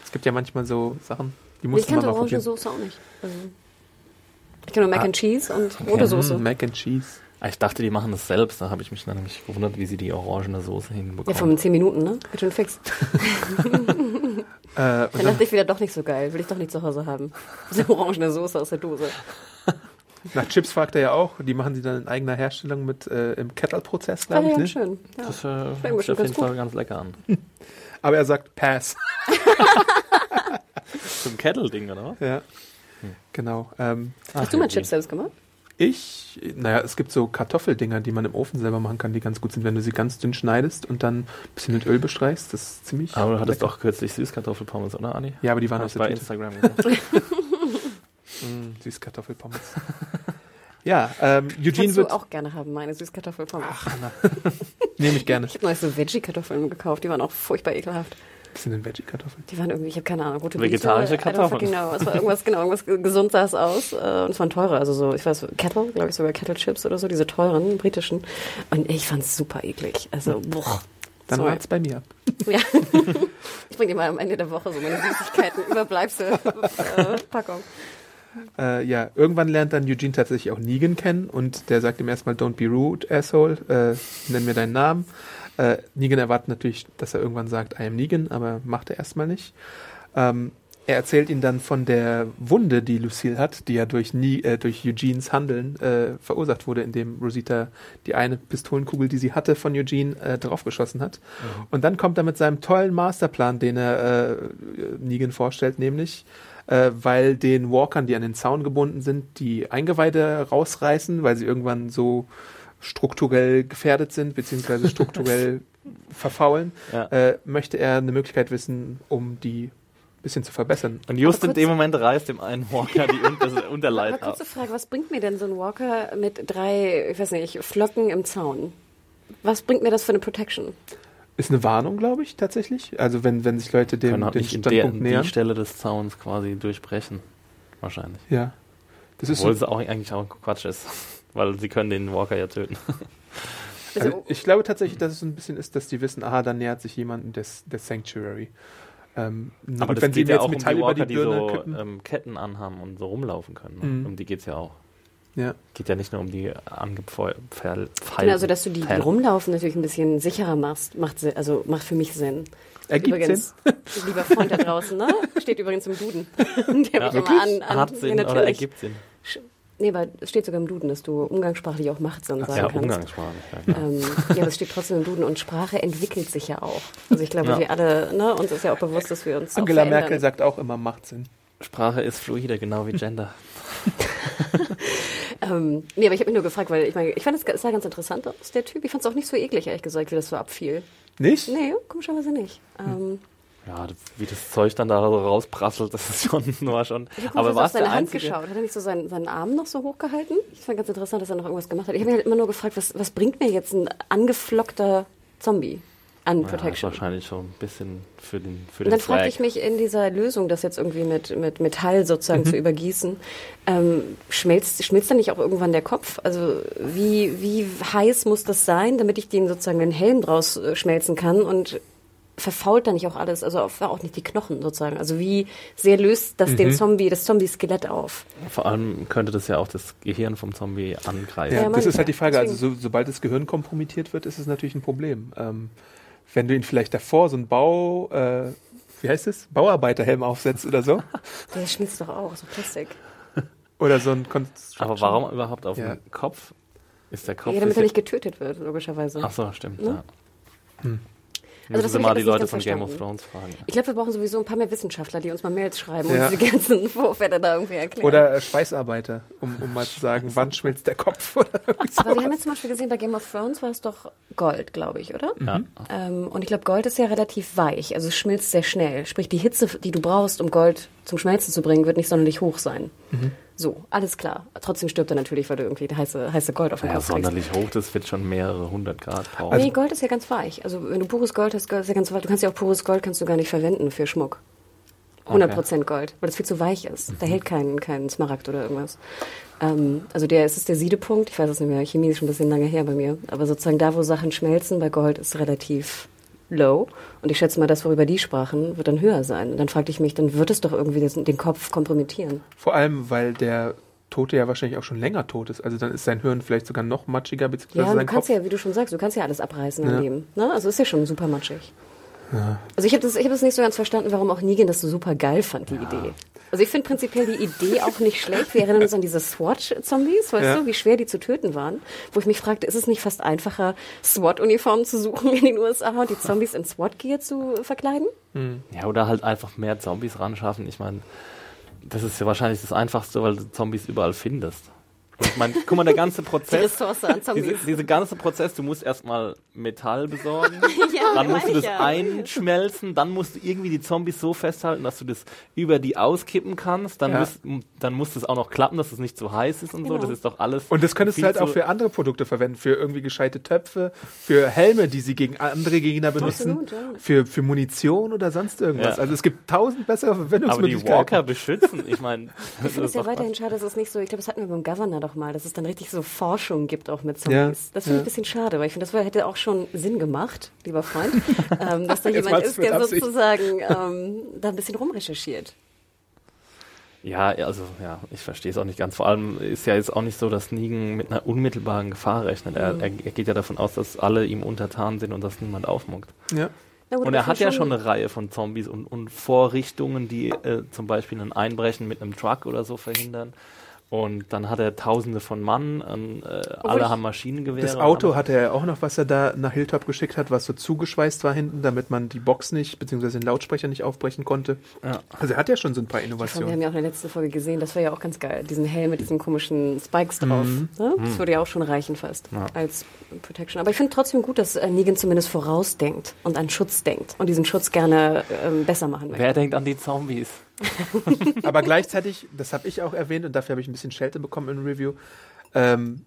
es gibt ja manchmal so Sachen, die Ich muss man kannte mal orange probieren. Soße auch nicht. Also, ich kenne nur Mac Ah. and Cheese und rote Soße. Mm, Mac and Cheese. Ah, Ich dachte, die machen das selbst. Da habe ich mich dann nämlich gewundert, wie sie die orangene Soße Ja, hinbekommen. von 10 Minuten, ne? Geht schon fix. Äh, Dann dann, dachte ich wieder doch nicht so geil. Will ich doch nicht zu Hause haben. So orangene Soße aus der Dose. nach Chips fragt er ja auch. Die machen sie dann in eigener Herstellung mit äh, im Kettle-Prozess, Ah, glaube ich. ja, ne? schön. Ja. Das äh, hört sich bestimmt auf jeden. Fall ganz lecker an. Aber er sagt Pass. Zum Kettle-Ding, oder was? ja. Genau. Ähm, Hast du mal Chips selbst gemacht? Ich, naja, es gibt so Kartoffeldinger, die man im Ofen selber machen kann, die ganz gut sind, wenn du sie ganz dünn schneidest und dann ein bisschen mit Öl bestreichst. Das ist ziemlich. Aber du hattest lecker. doch kürzlich Süßkartoffelpommes, oder, Adi? Ja, aber die waren aus der bei Tüte. Instagram. Mm, Süßkartoffelpommes. ja, ähm, Eugene Kannst wird. du auch gerne haben, meine Süßkartoffelpommes. Nehme ich gerne. Ich habe neulich so Veggie-Kartoffeln gekauft, die waren auch furchtbar ekelhaft. Was sind denn Veggie-Kartoffeln? Die waren irgendwie, ich habe keine Ahnung, rote Vegetarische Beete, Kartoffeln. know. Es war irgendwas, genau, irgendwas gesund sah es aus. Äh, und es waren teure, also so, ich weiß, Kettle, glaube ich sogar Kettle Chips oder so, diese teuren britischen. Und ich fand es super eklig. Also, boah. Dann war es bei mir. Ja. ich bringe dir mal am Ende der Woche so meine Süßigkeiten, Überbleibsel, äh, Packung. Äh, ja, irgendwann lernt dann Eugene tatsächlich auch Negan kennen und der sagt ihm erstmal, don't be rude, asshole, äh, nenn mir deinen Namen. Äh, Negan erwartet natürlich, dass er irgendwann sagt, I am Negan, aber macht er erstmal nicht. Ähm, er erzählt ihnen dann von der Wunde, die Lucille hat, die ja durch, nie, äh, durch Eugenes Handeln äh, verursacht wurde, indem Rosita die eine Pistolenkugel, die sie hatte, von Eugene äh, draufgeschossen hat. Mhm. Und dann kommt er mit seinem tollen Masterplan, den er äh, Negan vorstellt, nämlich äh, weil den Walkern, die an den Zaun gebunden sind, die Eingeweide rausreißen, weil sie irgendwann so strukturell gefährdet sind, beziehungsweise strukturell verfaulen, ja. äh, möchte er eine Möglichkeit wissen, um die bisschen zu verbessern. Und just in dem Moment reißt dem einen Walker die Unter ab. kurze Frage, was bringt mir denn so ein Walker mit drei, ich weiß nicht, Flocken im Zaun? Was bringt mir das für eine Protection? Ist eine Warnung, glaube ich, tatsächlich. Also wenn, wenn sich Leute dem, halt dem Standpunkt der, nähern. die Stelle des Zauns quasi durchbrechen. Wahrscheinlich. Ja. Das ist Obwohl so es auch eigentlich auch Quatsch ist. Weil sie können den Walker ja töten. Also, also ich glaube tatsächlich, dass es so ein bisschen ist, dass die wissen, aha, da nähert sich jemand des, des Sanctuary. Ähm, aber das wenn geht sie ja auch Metall um die Walker, die, die so ähm, Ketten anhaben und so rumlaufen können. Ne? Mhm. Um die geht es ja auch. Ja. Geht ja nicht nur um die angepfeilten. Genau, also dass du die, die rumlaufen natürlich ein bisschen sicherer machst, macht, also macht für mich Sinn. Ergibt übrigens, Sinn. lieber Freund da draußen, ne? Steht übrigens im Duden. Der ja, immer an, an Hat Sinn oder ergibt Sinn? Nee, weil es steht sogar im Duden, dass du umgangssprachlich auch Machtsinn sagen ja, kannst. Umgangssprachlich, ja, ähm, ja, aber es steht trotzdem im Duden und Sprache entwickelt sich ja auch. Also ich glaube, ja. wir alle, ne, uns ist ja auch bewusst, dass wir uns Angela Merkel sagt auch immer Machtsinn. Sprache ist fluide, genau wie Gender. ähm, nee, aber ich habe mich nur gefragt, weil ich meine, ich fand es sah ganz interessant aus, der Typ. Ich fand es auch nicht so eklig, ehrlich gesagt, wie das so abfiel. Nicht? Nee, komischerweise nicht. Ähm, ja, wie das Zeug dann da so rausprasselt, das ist schon nur schon. Ich habe auf seine Hand geschaut. Hat er nicht so seinen, seinen Arm noch so hochgehalten? Ich fand ganz interessant, dass er noch irgendwas gemacht hat. Ich habe mich halt immer nur gefragt, was, was bringt mir jetzt ein angeflockter Zombie? an Protection. Ja, wahrscheinlich schon ein bisschen für den für Und dann fragte ich mich in dieser Lösung, das jetzt irgendwie mit, mit Metall sozusagen mhm. zu übergießen, ähm, schmilzt, schmilzt dann nicht auch irgendwann der Kopf? Also wie, wie heiß muss das sein, damit ich den sozusagen den Helm draus äh, schmelzen kann und verfault da nicht auch alles, also auch nicht die Knochen sozusagen. Also wie sehr löst das mhm. den Zombie, das Zombie-Skelett auf? Vor allem könnte das ja auch das Gehirn vom Zombie angreifen. Ja, ja das ist halt die Frage. Also so, sobald das Gehirn kompromittiert wird, ist es natürlich ein Problem. Ähm, wenn du ihn vielleicht davor so einen Bau, äh, wie heißt es, Bauarbeiterhelm aufsetzt oder so. Der schmilzt doch auch, so Plastik. Oder so ein Aber warum überhaupt auf ja. dem Kopf? Ist der Kopf? Ja, damit er nicht getötet wird, logischerweise. Ach so, stimmt. Ne? Ja. Hm. Also Müssen Sie mal die Leute von verstanden. Game of Thrones fragen. Ich glaube, wir brauchen sowieso ein paar mehr Wissenschaftler, die uns mal Mails schreiben ja. und diese ganzen Vorfälle da irgendwie erklären. Oder äh, Schweißarbeiter, um, um mal zu sagen, wann schmilzt der Kopf. Oder Aber wir haben jetzt zum Beispiel gesehen, bei Game of Thrones war es doch Gold, glaube ich, oder? Ja. Ähm, und ich glaube, Gold ist ja relativ weich, also es schmilzt sehr schnell. Sprich, die Hitze, die du brauchst, um Gold zum Schmelzen zu bringen, wird nicht sonderlich hoch sein. Mhm. So, alles klar. Trotzdem stirbt er natürlich, weil du irgendwie heiße, heiße Gold auf dem ja, Kopf sonderlich hoch, das wird schon mehrere hundert Grad brauchen. Also nee, Gold ist ja ganz weich. Also wenn du pures Gold hast, Gold ist ja ganz weich. Du kannst ja auch pures Gold kannst du gar nicht verwenden für Schmuck. 100% okay. Gold, weil das viel zu weich ist. Da mhm. hält kein, kein Smaragd oder irgendwas. Ähm, also der, es ist der Siedepunkt, ich weiß es nicht mehr, Chemie ist schon ein bisschen lange her bei mir, aber sozusagen da, wo Sachen schmelzen, bei Gold ist relativ low. Und ich schätze mal, das, worüber die sprachen, wird dann höher sein. Und dann fragte ich mich, dann wird es doch irgendwie den Kopf kompromittieren. Vor allem, weil der Tote ja wahrscheinlich auch schon länger tot ist. Also dann ist sein Hirn vielleicht sogar noch matschiger, beziehungsweise ja, sein du kannst Kopf. ja, wie du schon sagst, du kannst ja alles abreißen ja. im Leben. Ne? Also ist ja schon super matschig. Ja. Also ich habe das, hab das nicht so ganz verstanden, warum auch Negan das so super geil fand, die ja. Idee. Also ich finde prinzipiell die Idee auch nicht schlecht. Wir erinnern uns an diese SWAT-Zombies, weißt ja. du, wie schwer die zu töten waren. Wo ich mich fragte, ist es nicht fast einfacher, SWAT-Uniformen zu suchen in den USA und die Zombies in SWAT-Gear zu verkleiden? Hm. Ja, oder halt einfach mehr Zombies ran schaffen. Ich meine, das ist ja wahrscheinlich das Einfachste, weil du Zombies überall findest. Ich meine, guck mal, der ganze Prozess. Die Ressource an Zombies. Diese, diese ganze Prozess, du musst erstmal Metall besorgen, ja, dann musst du das ja. einschmelzen, dann musst du irgendwie die Zombies so festhalten, dass du das über die auskippen kannst, dann, ja. musst, dann muss das auch noch klappen, dass es nicht zu heiß ist und genau. so, das ist doch alles. Und das könntest du halt auch für andere Produkte verwenden, für irgendwie gescheite Töpfe, für Helme, die sie gegen andere Gegner benutzen, Absolut, für, für Munition oder sonst irgendwas. Also es gibt tausend bessere Verwendungsmöglichkeiten. Aber die Walker beschützen, ich meine. Ich finde es ja weiterhin schade, dass es nicht so, ich glaube, das hatten wir beim Governor doch mal, dass es dann richtig so Forschung gibt auch mit Zombies. Ja, das finde ich ein bisschen schade, weil ich finde, das hätte auch schon Sinn gemacht, lieber Freund, ähm, dass da jemand ist, der sozusagen ähm, da ein bisschen rumrecherchiert. Ja, also ja, ich verstehe es auch nicht ganz. Vor allem ist ja jetzt auch nicht so, dass Negan mit einer unmittelbaren Gefahr rechnet. Er, mhm. er, er, geht ja davon aus, dass alle ihm untertan sind und dass niemand aufmuckt. Ja. Gut, Und er hat schon- ja schon eine Reihe von Zombies und, und Vorrichtungen, die äh, zum Beispiel ein Einbrechen mit einem Truck oder so verhindern. Und dann hat er Tausende von Mann, ähm, äh, alle ich- haben Maschinengewehre. Das und Auto hatte er auch noch, was er da nach Hilltop geschickt hat, was so zugeschweißt war hinten, damit man die Box nicht, beziehungsweise den Lautsprecher nicht aufbrechen konnte. Ja. Also er hat ja schon so ein paar Wir haben Innovationen. ja auch in der letzten Folge gesehen, das war ja auch ganz geil. Diesen Helm mit diesen komischen Spikes drauf. Ne? Das würde ja auch schon reichen fast als Protection. Aber ich finde trotzdem gut, dass äh, Negan zumindest vorausdenkt und an Schutz denkt und diesen Schutz gerne ähm, besser machen möchte. Wer denkt an die Zombies? Aber gleichzeitig, das habe ich auch erwähnt und dafür habe ich ein bisschen Schelte bekommen im Review, ähm,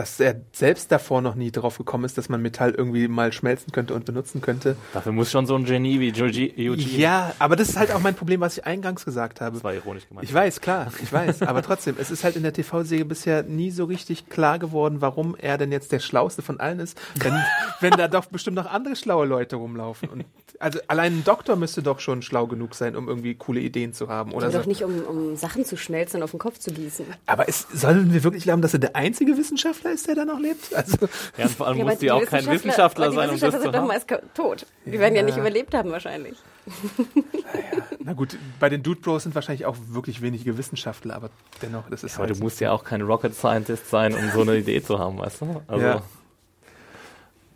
dass er selbst davor noch nie drauf gekommen ist, dass man Metall irgendwie mal schmelzen könnte und benutzen könnte. Dafür muss schon so ein Genie wie Eugene. Ja, aber das ist halt auch mein Problem, was ich eingangs gesagt habe. Das war ironisch gemeint. Ich weiß, klar, ich weiß. Aber trotzdem, es ist halt in der TV-Serie bisher nie so richtig klar geworden, warum er denn jetzt der Schlauste von allen ist, wenn, wenn da doch bestimmt noch andere schlaue Leute rumlaufen. Und also allein ein Doktor müsste doch schon schlau genug sein, um irgendwie coole Ideen zu haben. Oder so. doch nicht, um, um Sachen zu schmelzen und auf den Kopf zu gießen. Aber es, sollen wir wirklich glauben, dass er der einzige Wissenschaftler ist, der da noch lebt? Also, Ja, und vor allem Ja, aber muss die auch kein Wissenschaftler aber die sein, um das Wissenschaftler zu sind doch haben. meist ka- tot. Die werden ja nicht überlebt haben wahrscheinlich. na gut, bei den Dude Bros sind wahrscheinlich auch wirklich wenige Wissenschaftler, aber dennoch, das ist Aber halt du musst ja auch kein Rocket Scientist sein, um so eine Idee zu haben, weißt du? Also, Ja.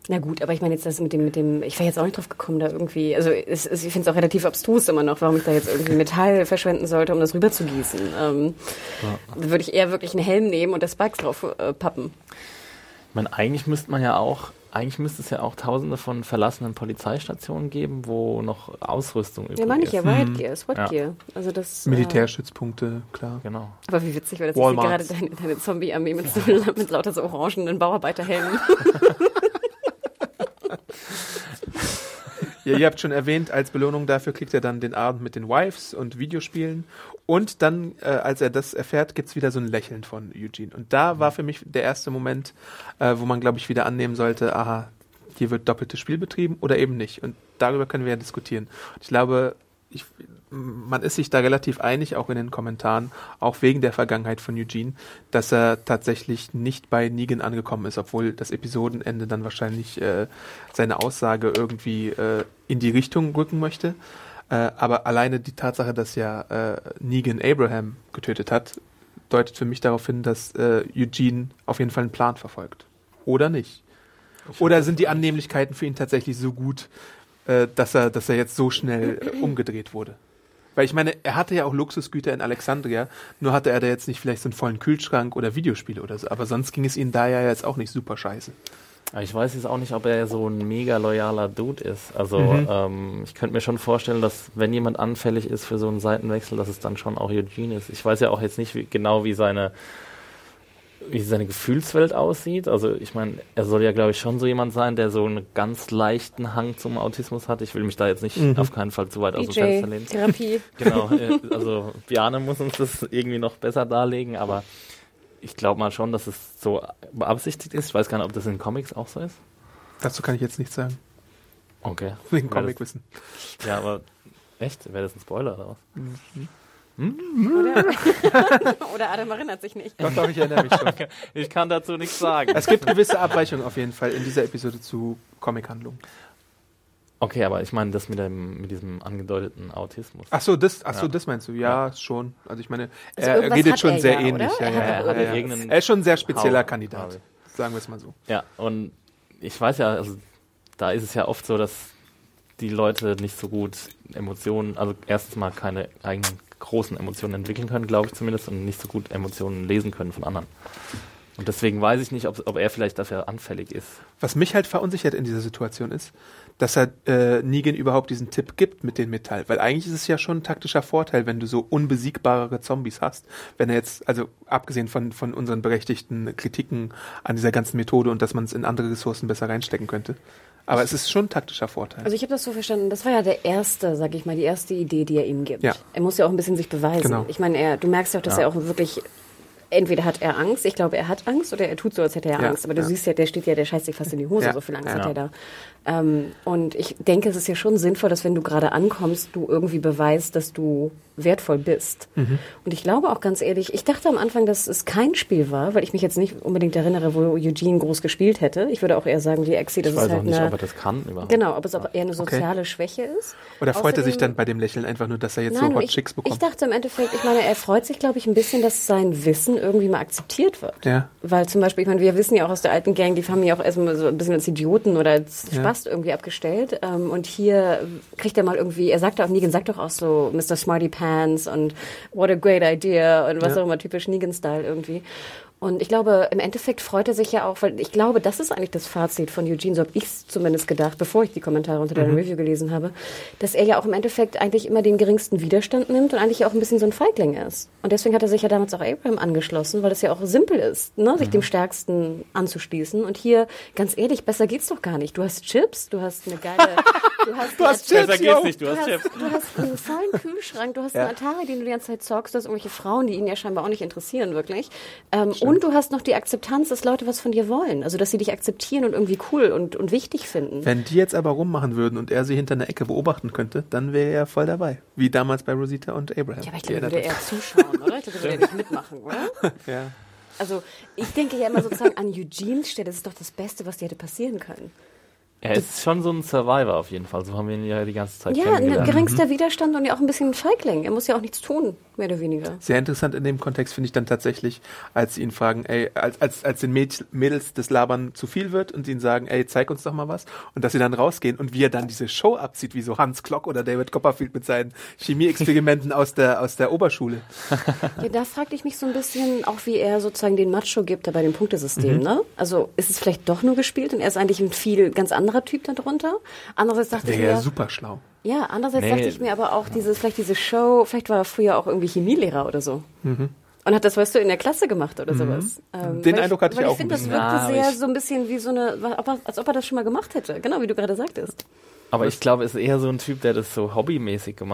Na gut, aber ich meine jetzt das mit dem, mit dem, ich wäre jetzt auch nicht drauf gekommen, da irgendwie, also es, es, ich finde es auch relativ abstrus immer noch, warum ich da jetzt irgendwie Metall verschwenden sollte, um das rüber zu gießen. Ähm, Da würde ich eher wirklich einen Helm nehmen und da Spikes drauf äh, pappen. Ich meine, eigentlich müsste man ja auch, eigentlich müsste es ja auch tausende von verlassenen Polizeistationen geben, wo noch Ausrüstung übrig Ja, meine ich ist. ja, Riot Gear, SWAT Ja. Gear. Also das, Äh, Militärstützpunkte, klar. Genau. aber wie witzig wäre das, gerade deine, deine Zombie-Armee mit, so, mit lauter so orangenen Bauarbeiterhelmen. Ja, ihr habt schon erwähnt, als Belohnung dafür kriegt er dann den Abend mit den Wives und Videospielen. Und dann, äh, als er das erfährt, gibt's wieder so ein Lächeln von Eugene. Und da war für mich der erste Moment, äh, wo man, glaube ich, wieder annehmen sollte, aha, hier wird doppeltes Spiel betrieben oder eben nicht. Und darüber können wir ja diskutieren. Und ich glaube, ich, man ist sich da relativ einig, auch in den Kommentaren, auch wegen der Vergangenheit von Eugene, dass er tatsächlich nicht bei Negan angekommen ist, obwohl das Episodenende dann wahrscheinlich äh, seine Aussage irgendwie äh, in die Richtung rücken möchte. Äh, aber alleine die Tatsache, dass ja äh, Negan Abraham getötet hat, deutet für mich darauf hin, dass äh, Eugene auf jeden Fall einen Plan verfolgt. Oder nicht? Oder sind die Annehmlichkeiten für ihn tatsächlich so gut, äh, dass er, dass er jetzt so schnell umgedreht wurde? Weil ich meine, er hatte ja auch Luxusgüter in Alexandria, nur hatte er da jetzt nicht vielleicht so einen vollen Kühlschrank oder Videospiele oder so. Aber sonst ging es ihm da ja jetzt auch nicht super scheiße. Ich weiß jetzt auch nicht, ob er so ein mega loyaler Dude ist. Also Mhm. ähm, ich könnte mir schon vorstellen, dass wenn jemand anfällig ist für so einen Seitenwechsel, dass es dann schon auch Eugene ist. Ich weiß ja auch jetzt nicht wie, genau, wie seine wie seine Gefühlswelt aussieht. Also ich meine, er soll ja, glaube ich, schon so jemand sein, der so einen ganz leichten Hang zum Autismus hat. Ich will mich da jetzt nicht Mhm. auf keinen Fall zu weit aus dem Fenster lehnen. Therapie. Genau, äh, also Biane muss uns das irgendwie noch besser darlegen, aber ich glaube mal schon, dass es so beabsichtigt ist. Ich weiß gar nicht, ob das in Comics auch so ist. Dazu kann ich jetzt nichts sagen. Okay. Wegen Comicwissen. Ja, aber echt? Wäre das ein Spoiler oder was? Oder, oder Adam erinnert sich nicht. Doch, doch, ich erinnere mich schon. Ich kann dazu nichts sagen. Es gibt gewisse Abweichungen auf jeden Fall in dieser Episode zu Comichandlungen. Okay, aber ich meine das mit dem mit diesem angedeuteten Autismus. Ach so, das, ach so, Ja. das meinst du? Ja, schon. Also ich meine, Also er redet schon er sehr ja, ähnlich. Ja, Er ja, hat ja, doch ja, ja. irgendeinen Er ist schon ein sehr spezieller Hauch Kandidat. Sagen wir es mal so. Ja, und ich weiß ja, also da ist es ja oft so, dass die Leute nicht so gut Emotionen, also erstens mal keine eigenen großen Emotionen entwickeln können, glaube ich zumindest, und nicht so gut Emotionen lesen können von anderen. Und deswegen weiß ich nicht, ob, ob er vielleicht dafür anfällig ist. Was mich halt verunsichert in dieser Situation ist, dass er äh, Negan überhaupt diesen Tipp gibt mit dem Metall. Weil eigentlich ist es ja schon ein taktischer Vorteil, wenn du so unbesiegbare Zombies hast. Wenn er jetzt, also abgesehen von, von unseren berechtigten Kritiken an dieser ganzen Methode und dass man es in andere Ressourcen besser reinstecken könnte. Aber es ist schon ein taktischer Vorteil. Also ich habe das so verstanden, das war ja der erste, sag ich mal, die erste Idee, die er ihm gibt. Ja. Er muss ja auch ein bisschen sich beweisen. Genau. Ich meine, er, du merkst ja auch, dass Ja. er auch wirklich, entweder hat er Angst, ich glaube, er hat Angst, oder er tut so, als hätte er Ja, Angst. Aber du siehst ja, der steht ja, der scheißt sich fast in die Hose, so viel Angst hat er da. Ähm, und ich denke, es ist ja schon sinnvoll, dass wenn du gerade ankommst, du irgendwie beweist, dass du wertvoll bist. Mhm. Und ich glaube auch ganz ehrlich, ich dachte am Anfang, dass es kein Spiel war, weil ich mich jetzt nicht unbedingt erinnere, wo Eugene groß gespielt hätte. Ich würde auch eher sagen, wie Exi, das Ich ist weiß halt auch nicht, eine, ob er das kann überhaupt. Genau, ob es aber eher eine soziale Schwäche ist. Oder freut er sich dann bei dem Lächeln einfach nur, dass er jetzt Nein, so Hot ich, Chicks ich bekommt? dachte im Endeffekt, ich meine, er freut sich, glaube ich, ein bisschen, dass sein Wissen irgendwie mal akzeptiert wird. Ja. Weil zum Beispiel, ich meine, wir wissen ja auch aus der alten Gang, die haben ihn auch erstmal so ein bisschen als Idioten oder als Ja. Spast irgendwie abgestellt. Ähm, und hier kriegt er mal irgendwie, er sagt auch, Negan sagt doch auch so Mr. Smarty Pants und what a great idea und was Ja. auch immer, typisch Negan-Style irgendwie. Und ich glaube, im Endeffekt freut er sich ja auch, weil ich glaube, das ist eigentlich das Fazit von Eugene, so habe ich es zumindest gedacht, bevor ich die Kommentare unter Mhm. der Review gelesen habe, dass er ja auch im Endeffekt eigentlich immer den geringsten Widerstand nimmt und eigentlich auch ein bisschen so ein Feigling ist. Und deswegen hat er sich ja damals auch Abraham angeschlossen, weil es ja auch simpel ist, ne, Mhm. sich dem Stärksten anzuschließen. Und hier, ganz ehrlich, besser geht's doch gar nicht. Du hast Chips, du hast eine geile, du hast, Du hast Chips, Besser geht's nicht, du hast Chips. Du hast einen vollen Kühlschrank, du hast einen Atari, den du die ganze Zeit zockst, du hast irgendwelche Frauen, die ihn ja scheinbar auch nicht interessieren, wirklich. Ähm, und du hast noch die Akzeptanz, dass Leute was von dir wollen. Also, dass sie dich akzeptieren und irgendwie cool und, und wichtig finden. Wenn die jetzt aber rummachen würden und er sie hinter einer Ecke beobachten könnte, dann wäre er voll dabei. Wie damals bei Rosita und Abraham. ja, aber ich glaube, würde eher zuschauen, oder? Ich glaube, würde er nicht mitmachen, oder? ja. Also, ich denke ja immer sozusagen an Eugenes Stelle, das ist doch das Beste, was dir hätte passieren können. Er ist schon so ein Survivor auf jeden Fall. So haben wir ihn ja die ganze Zeit Ja, ein kennengelernt. geringster Widerstand und ja auch ein bisschen ein Feigling. Er muss ja auch nichts tun, mehr oder weniger. Sehr interessant in dem Kontext finde ich dann tatsächlich, als sie ihn fragen, ey, als, als, als den Mädch- Mädels das Labern zu viel wird und sie ihnen sagen, ey, zeig uns doch mal was und dass sie dann rausgehen und wie er dann diese Show abzieht, wie so Hans Klock oder David Copperfield mit seinen Chemieexperimenten aus der, aus der Oberschule. Ja, da fragte ich mich so ein bisschen auch, wie er sozusagen den Macho gibt da bei dem Mhm. Punktesystem, ne? Also ist es vielleicht doch nur gespielt und er ist eigentlich ein viel ganz anderer Typ darunter. Andererseits dachte ich Wäre ja mir, super schlau. ja, andererseits Nee. dachte ich mir aber auch dieses, vielleicht diese Show, vielleicht war er früher auch irgendwie Chemielehrer oder so. Und hat das, weißt du, in der Klasse gemacht oder sowas. Ähm, Mhm. Den Eindruck hatte ich auch Ich finde, das wirkte Ja, sehr so ein bisschen wie so eine, als ob er das schon mal gemacht hätte. Genau, wie du gerade sagtest. Aber ich glaube, er ist eher so ein Typ, der das so hobbymäßig gemacht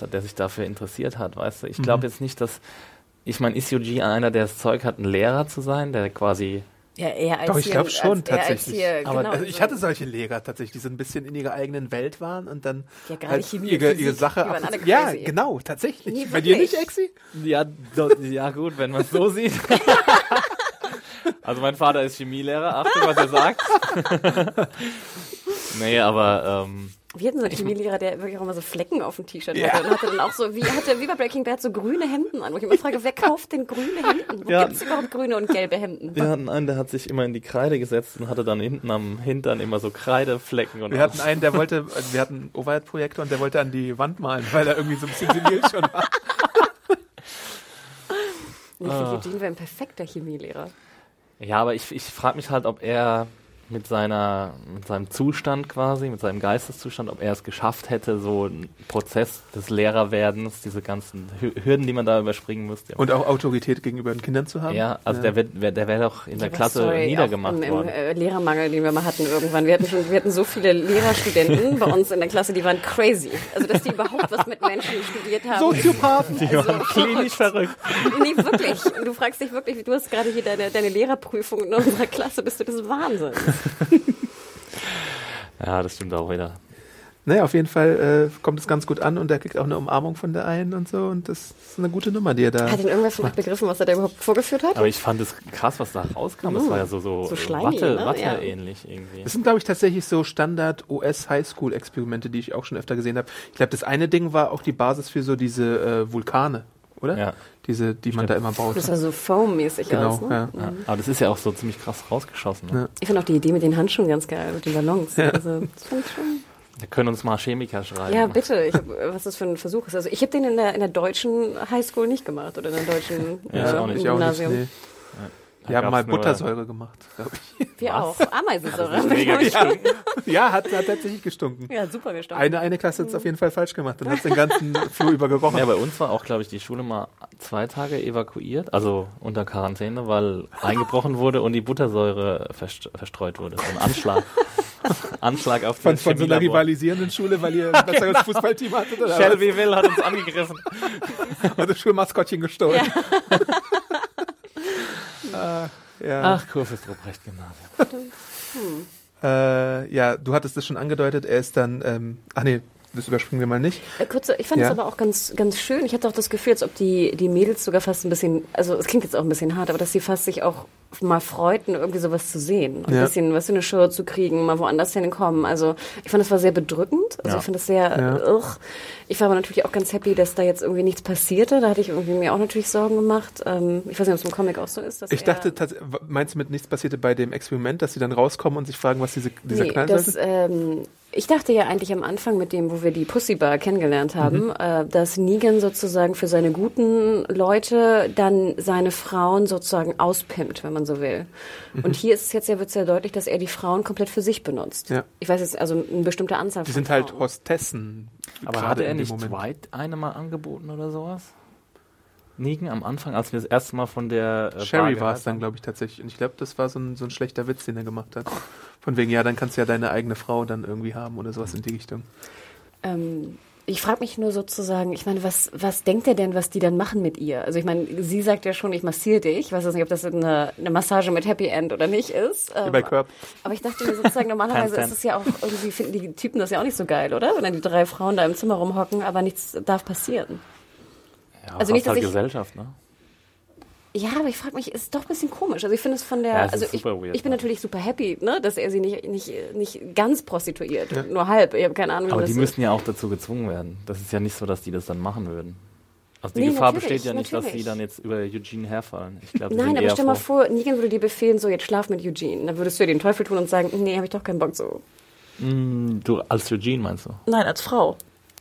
hat, der sich dafür interessiert hat, weißt du. Mhm. Ich glaube jetzt nicht, dass, ich meine, ist Yuji einer, der das Zeug hat, ein Lehrer zu sein, der quasi, Ja, eher als Doch, ich hier- glaube schon als, tatsächlich. Hier, Aber genau, also ich so- hatte solche Lehrer tatsächlich, die so ein bisschen in ihrer eigenen Welt waren und dann Ja, gerade halt Chemie, ihre, Physik, ihre Sache ab Ja, genau, tatsächlich. Nee, Bei dir nicht, Exi? ja, do, ja gut, wenn man es so sieht. also mein Vater ist Chemielehrer, Achtung, was er sagt. nee, aber, ähm, Wir hatten so einen Chemielehrer, der wirklich auch immer so Flecken auf dem T-Shirt Ja. hatte und hatte dann auch so, wie, hatte, wie bei Breaking Bad, so grüne Hemden an. Wo ich immer frage, wer kauft denn grüne Hemden? Wo Ja. gibt's überhaupt grüne und gelbe Hemden? wir hatten einen, der hat sich immer in die Kreide gesetzt und hatte dann hinten am Hintern immer so Kreideflecken und Wir hatten einen, der wollte, also wir hatten einen Overhead-Projektor und der wollte an die Wand malen, weil er irgendwie so ein bisschen senil schon war. Ich finde, Eugene wäre ein perfekter Chemielehrer. Ja, aber ich, ich frage mich halt, ob er mit seiner, mit seinem Zustand quasi, mit seinem Geisteszustand, ob er es geschafft hätte, so einen Prozess des Lehrerwerdens, diese ganzen Hü- Hürden, die man da überspringen müsste. Und auch Autorität gegenüber den Kindern zu haben. ja, also der wird, wär, der wäre doch in der Klasse sorry, niedergemacht auch im, im worden. äh, Lehrermangel, den wir mal hatten irgendwann. Wir hatten, schon, wir hatten so viele Lehrerstudenten bei uns in der Klasse, die waren crazy. Also, dass die überhaupt was mit Menschen studiert haben. Soziopathen. Die waren klinisch verrückt. Nee, wirklich. Und du fragst dich wirklich, du hast gerade hier deine, deine Lehrerprüfung in unserer Klasse, bist du des Wahnsinns. Ja, das stimmt auch wieder. Naja, auf jeden Fall äh, kommt es ganz gut an und er kriegt auch eine Umarmung von der einen und so und das ist eine gute Nummer, die er da. Hat denn irgendwer von euch begriffen, was er da überhaupt vorgeführt hat? Aber ich fand es krass, was da rauskam. Das war ja so, so, So Watte, ne? Watte Ja. ähnlich irgendwie. Das sind, glaube ich, tatsächlich so Standard OS Highschool Experimente, die ich auch schon öfter gesehen habe. Ich glaube, das eine Ding war auch die Basis für so diese äh, Vulkane, oder? Ja. Diese, die man da immer baut. Das sah so foam-mäßig Genau, aus, ne? ja. Ja, aber das ist ja auch so ziemlich krass rausgeschossen. Ne? Ja. Ich finde auch die Idee mit den Handschuhen ganz geil, mit den Ballons. Ja. Also, das fand ich schon. Wir können uns mal Chemiker schreiben. Ja, bitte. Ich hab, was das für ein Versuch ist. Also ich habe den in der, in der deutschen Highschool nicht gemacht oder in der deutschen Ja, ich äh, auch nicht. Ich auch nicht, Gymnasium. nee. Wir haben mal Buttersäure gemacht, glaube ich. Wir auch. Ameisensäure. Mega gestunken. ja, hat, hat tatsächlich gestunken. ja, super gestorben. Eine, eine Klasse hat es auf jeden Fall falsch gemacht. Dann hat es den ganzen Flur über gerochen. Ja, bei uns war auch, glaube ich, die Schule mal zwei Tage evakuiert, also unter Quarantäne, weil eingebrochen wurde und die Buttersäure verst verstreut wurde. So ein Anschlag. Anschlag auf von, das von so einer rivalisierenden Schule, weil ihr ein besseres Fußballteam hattet. Oder was? Shelbyville hat uns angegriffen. Und das Schulmaskottchen gestohlen. Ah, ja. Ach, Kurfürst Ruprecht Gymnasium. Äh, ja, du hattest es schon angedeutet, er ist dann, ähm, ach nee, das überspringen wir mal nicht. Äh, Kurze, ich fand es Ja. aber auch ganz, ganz schön. Ich hatte auch das Gefühl, als ob die, die Mädels sogar fast ein bisschen, also es klingt jetzt auch ein bisschen hart, aber dass sie fast sich auch mal freuten, irgendwie sowas zu sehen. Und Ja. ein bisschen was für eine Show zu kriegen, mal woanders hinkommen. Also ich fand, das war sehr bedrückend. Also Ja. ich fand das sehr, Ja. ugh. ich war aber natürlich auch ganz happy, dass da jetzt irgendwie nichts passierte. Da hatte ich irgendwie mir auch natürlich Sorgen gemacht. Ähm, ich weiß nicht, ob es im Comic auch so ist. Dass Ich dachte, meinst du mit nichts passierte bei dem Experiment, dass sie dann rauskommen und sich fragen, was diese, dieser Nee, Knall sollte? ähm, ich dachte ja eigentlich am Anfang mit dem, wo wir die Pussy Bar kennengelernt haben, Mhm. äh, dass Negan sozusagen für seine guten Leute dann seine Frauen sozusagen auspimpt, wenn man so will. Und hier ist es jetzt ja, wird sehr deutlich, dass er die Frauen komplett für sich benutzt. Mhm. Ja. Ich weiß jetzt, also eine bestimmte Anzahl Die von sind halt. Hostessen. Aber hatte er in dem nicht Moment. Dwight eine mal angeboten oder sowas? Negan am Anfang, als wir das erste Mal von der äh, Sherry Bar war es dann, glaube ich, tatsächlich. Und ich glaube, das war so ein, so ein schlechter Witz, den er gemacht hat. Von wegen, ja, dann kannst du ja deine eigene Frau dann irgendwie haben oder sowas in die Richtung. Ähm, ich frage mich nur sozusagen, ich meine, was, was denkt er denn, was die dann machen mit ihr? Also ich meine, sie sagt ja schon, ich massiere dich. Ich weiß jetzt nicht, ob das eine, eine Massage mit Happy End oder nicht ist. Wie Ähm, bei Curb. Aber ich dachte mir sozusagen, normalerweise ist es ja auch irgendwie, finden die Typen das ja auch nicht so geil, oder? Wenn dann die drei Frauen da im Zimmer rumhocken, aber nichts darf passieren. Ja, also nicht, fast halt dass ich- Gesellschaft, ne? Ja, aber ich frage mich, ist doch ein bisschen komisch. Also ich finde es von der, Ja, also ich, weird, ich bin natürlich super happy, ne, dass er sie nicht, nicht, nicht ganz prostituiert, nur halb. Ich habe keine Ahnung, wie Aber das die ist. müssen ja auch dazu gezwungen werden. Das ist ja nicht so, dass die das dann machen würden. Also die Nee, Gefahr besteht ja nicht, dass natürlich. die dann jetzt über Eugene herfallen. Ich glaube, die Nein, sind aber stell mal vor, Negan würde dir befehlen, so jetzt schlaf mit Eugene. Dann würdest du dir den Teufel tun und sagen, nee, habe ich doch keinen Bock so. Du als Eugene meinst du? Nein, als Frau.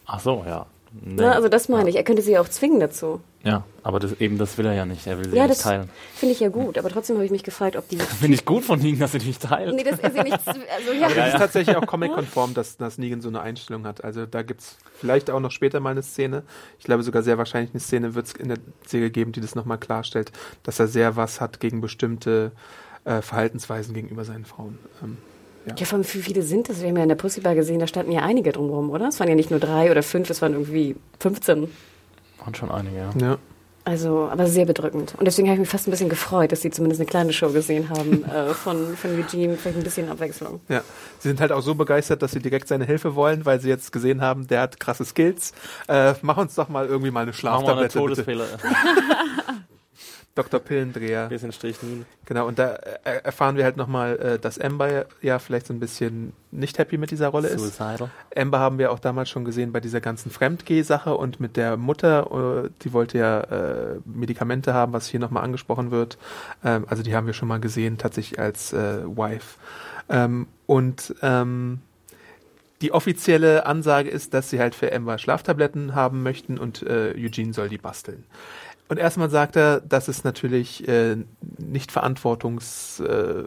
Ach so, ja. Nee. Ne? Also das meine ich. Er könnte sie ja auch zwingen dazu. Ja, aber das, eben das will er ja nicht. Er will sie Ja, nicht das teilen. finde ich ja gut. Aber trotzdem habe ich mich gefragt, ob die... Finde ich gut von ihnen, dass sie nicht teilt. nee, dass er sie nicht... Also ja, Das ist tatsächlich auch comic-konform, dass, dass Negan so eine Einstellung hat. Also da gibt's vielleicht auch noch später mal eine Szene. Ich glaube sogar sehr wahrscheinlich eine Szene wird es in der Serie geben, die das nochmal klarstellt, dass er sehr was hat gegen bestimmte äh, Verhaltensweisen gegenüber seinen Frauen. Ähm, Ja, vor allem, wie viele sind das? Wir haben ja in der Pussybar gesehen, da standen ja einige drumherum, oder? Es waren ja nicht nur drei oder fünf, es waren irgendwie 15. Waren schon einige, ja. ja. Also, aber sehr bedrückend. Und deswegen habe ich mich fast ein bisschen gefreut, dass sie zumindest eine kleine Show gesehen haben äh, von, von Eugene. Vielleicht ein bisschen Abwechslung. Ja, sie sind halt auch so begeistert, dass sie direkt seine Hilfe wollen, weil sie jetzt gesehen haben, der hat krasse Skills. Äh, mach uns doch mal irgendwie mal eine Machen wir eine Schlaftablette, bitte. Todespille. Dr. Pillendreher. Bisschen Strichnil. Genau, und da äh, erfahren wir halt nochmal, äh, dass Amber ja vielleicht so ein bisschen nicht happy mit dieser Rolle ist. Suicidal. Amber haben wir auch damals schon gesehen bei dieser ganzen Fremdgeh-Sache und mit der Mutter, äh, die wollte ja äh, Medikamente haben, was hier nochmal angesprochen wird. Ähm, also die haben wir schon mal gesehen, tatsächlich als äh, Wife. Ähm, und ähm, die offizielle Ansage ist, dass sie halt für Amber Schlaftabletten haben möchten und äh, Eugene soll die basteln. Und erstmal sagt er, dass es natürlich äh, nicht verantwortungs, äh,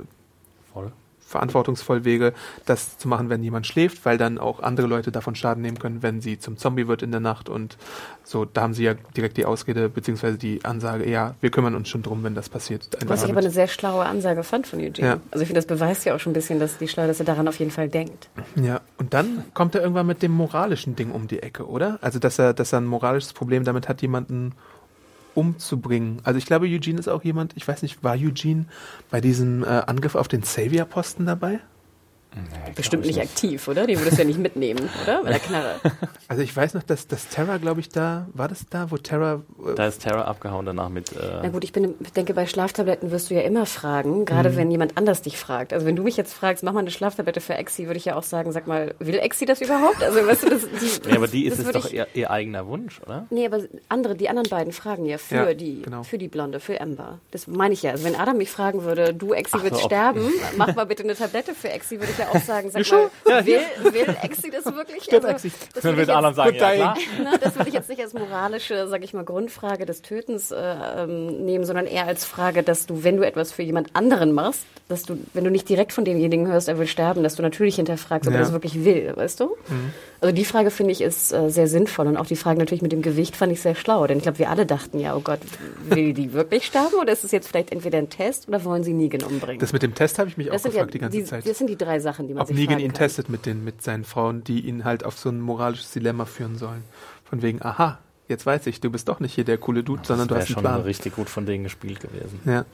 Voll. verantwortungsvoll wäre, das zu machen, wenn jemand schläft, weil dann auch andere Leute davon Schaden nehmen können, wenn sie zum Zombie wird in der Nacht. Und so, da haben sie ja direkt die Ausrede beziehungsweise die Ansage, ja, wir kümmern uns schon drum, wenn das passiert. Was ich aber eine sehr schlaue Ansage fand von Eugene. Ja. Also ich finde, das beweist ja auch schon ein bisschen, dass die schlau, dass er daran auf jeden Fall denkt. Ja, und dann kommt er irgendwann mit dem moralischen Ding um die Ecke, oder? Also, dass er, dass er ein moralisches Problem damit hat, jemanden umzubringen. Also ich glaube, Eugene ist auch jemand, ich weiß nicht, war Eugene bei diesem äh, Angriff auf den Savior-Posten dabei? Bestimmt nicht aktiv, oder? Die würdest du ja nicht mitnehmen, oder? Mit der Knarre. Also ich weiß noch, dass, dass Terra, glaube ich, da, war das da, wo Terra, äh, Da ist Terra abgehauen danach mit. Na Äh, gut, ich, bin, ich denke, bei Schlaftabletten wirst du ja immer fragen, gerade Mhm. wenn jemand anders dich fragt. Also wenn du mich jetzt fragst, mach mal eine Schlaftablette für Exi, würde ich ja auch sagen, sag mal, will Exi das überhaupt? Also weißt du, das, die, ja, aber die ist es doch ich, ihr, ihr eigener Wunsch, oder? Nee, aber andere, die anderen beiden fragen ja für Ja, die, genau. für die Blonde, für Amber. Das meine ich ja. Also wenn Adam mich fragen würde, du Exi Ach wird sterben, mach mal bitte eine Tablette für Exi, würde ich ja auch sagen, sag mal, will, will Exi das wirklich? Stimmt, Also, Exi. das würde ich jetzt- sagen, ja. Ne, das würde ich jetzt nicht als moralische, sag ich mal, Grundfrage des Tötens äh, ähm, nehmen, sondern eher als Frage, dass du, wenn du etwas für jemand anderen machst, dass du, wenn du nicht direkt von demjenigen hörst, er will sterben, dass du natürlich hinterfragst, ob Ja. er das wirklich will, weißt du? Also die Frage finde ich ist äh, sehr sinnvoll und auch die Frage natürlich mit dem Gewicht fand ich sehr schlau, denn ich glaube, wir alle dachten ja, oh Gott, will die wirklich sterben oder ist es jetzt vielleicht entweder ein Test oder wollen sie Negan umbringen? Das mit dem Test habe ich mich auch Das sind gefragt ja die ganze die, Zeit. das sind die drei Sachen, die man Ob sich Negan fragen ihn kann. testet mit, den, mit seinen Frauen, die ihn halt auf so ein moralisches Dilemma führen sollen. Von wegen, aha, jetzt weiß ich, du bist doch nicht hier der coole Dude, sondern du Das hast wäre einen schon Plan. richtig gut von denen gespielt gewesen. Ja.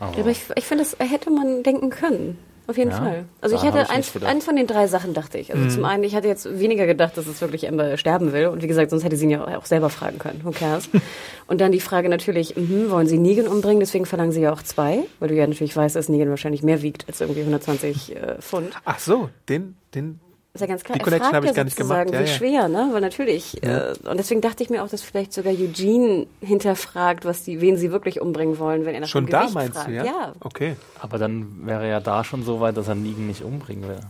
Aber Ja, aber ich, ich finde, das hätte man denken können. Auf jeden Ja? Fall. Also ich ich eins, eins von den drei Sachen dachte ich. Also Mhm. zum einen, ich hatte jetzt weniger gedacht, dass es wirklich Amber sterben will. Und wie gesagt, sonst hätte sie ihn ja auch selber fragen können. Who cares? und dann die Frage natürlich, mhm, wollen sie Negan umbringen? Deswegen verlangen sie ja auch zwei. Weil du ja natürlich weißt, dass Negan wahrscheinlich mehr wiegt als irgendwie 120 äh, Pfund. Ach so, den, den, Ist ja ganz klar. Die Connection habe ich gar nicht sozusagen, gemacht. Ja, wie ja. schwer, ne? Weil natürlich, Ja. äh, und deswegen dachte ich mir auch, dass vielleicht sogar Eugene hinterfragt, was die, wen sie wirklich umbringen wollen, wenn er nach schon dem da Gewicht meinst fragt. du, ja? ja. Okay. Aber dann wäre er ja da schon so weit, dass er Negan nicht umbringen will.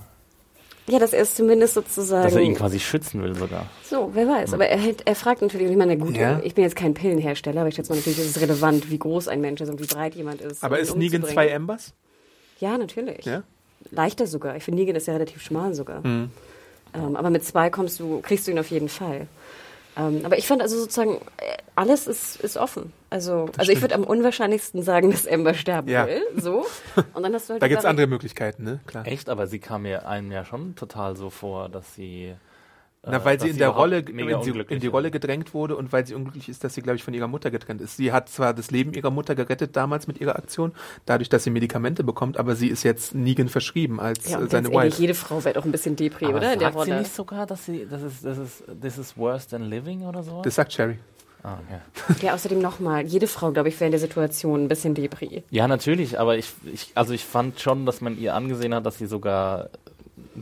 Ja, dass er es zumindest sozusagen. Dass er ihn quasi schützen will sogar. So, wer weiß. Aber er, er fragt natürlich, ich meine, gut, Ja. ich bin jetzt kein Pillenhersteller, aber ich schätze mal, natürlich ist es relevant, wie groß ein Mensch ist und wie breit jemand ist. Aber um ist Negan zwei Embers? Ja, natürlich. Ja? Leichter sogar. Ich finde, Negan ist ja relativ schmal sogar. Mhm. Ähm, aber mit zwei kommst du, kriegst du ihn auf jeden Fall. Ähm, aber ich fand also sozusagen, äh, alles ist, ist offen. Also, also ich würde am unwahrscheinlichsten sagen, dass Amber sterben Ja. will. So. Und dann hast du halt Da gibt es andere Möglichkeiten, ne? Klar. Echt, aber sie kam mir einem ja schon total so vor, dass sie. Na, äh, weil dass sie in der Rolle, in, sie, in die. Rolle gedrängt wurde und weil sie unglücklich ist, dass sie, glaube ich, von ihrer Mutter getrennt ist. Sie hat zwar das Leben ihrer Mutter gerettet damals mit ihrer Aktion, dadurch, dass sie Medikamente bekommt, aber sie ist jetzt Negan verschrieben als Ja, äh, und seine ganz ehrlich, Wife. jede Frau wird auch ein bisschen Depri, Aber oder? In der sagt sie Rolle. nicht sogar, dass sie, das ist, das ist, this is worse than living oder so? Das sagt Cherry. ah, okay. Ja, außerdem nochmal, jede Frau, glaube ich, wäre in der Situation ein bisschen Depri. Ja, natürlich, aber ich, ich, also ich fand schon, dass man ihr angesehen hat, dass sie sogar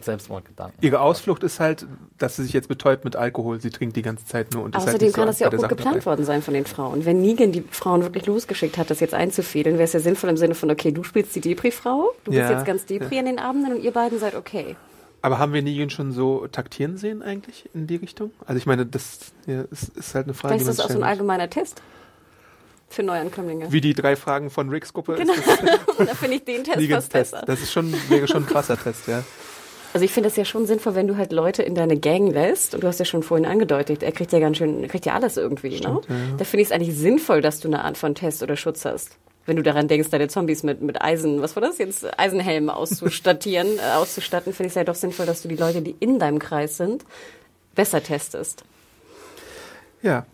Selbstmordgedanken Ihre Ausflucht ist halt, dass sie sich jetzt betäubt mit Alkohol. Sie trinkt die ganze Zeit nur und ist halt Außerdem so kann das ja auch gut Sache geplant dabei. worden sein von den Frauen. Wenn Negan die Frauen wirklich losgeschickt hat, das jetzt einzufädeln, wäre es ja sinnvoll im Sinne von, okay, du spielst die Depri-Frau, du Ja, bist jetzt ganz Depri an den Abenden und ihr beiden seid okay. Aber haben wir Negan schon so taktieren sehen eigentlich in die Richtung? Also ich meine, das ja, ist, ist halt eine Frage, Vielleicht ist das auch so ein allgemeiner Test für Neuankömmlinge. Wie die drei Fragen von Ricks Gruppe Genau. ist das da finde ich den Test Negans fast Test. besser. Das ist schon, wäre schon ein krasser Test, ja. Also ich finde es ja schon sinnvoll, wenn du halt Leute in deine Gang lässt, und du hast ja schon vorhin angedeutet, er kriegt ja ganz schön, er kriegt ja alles irgendwie, ne? Da finde ich es eigentlich sinnvoll, dass du eine Art von Test oder Schutz hast. Wenn du daran denkst, deine Zombies mit, mit Eisen, was war das jetzt, Eisenhelmen auszustattieren, äh, auszustatten, finde ich es ja doch sinnvoll, dass du die Leute, die in deinem Kreis sind, besser testest. Ja.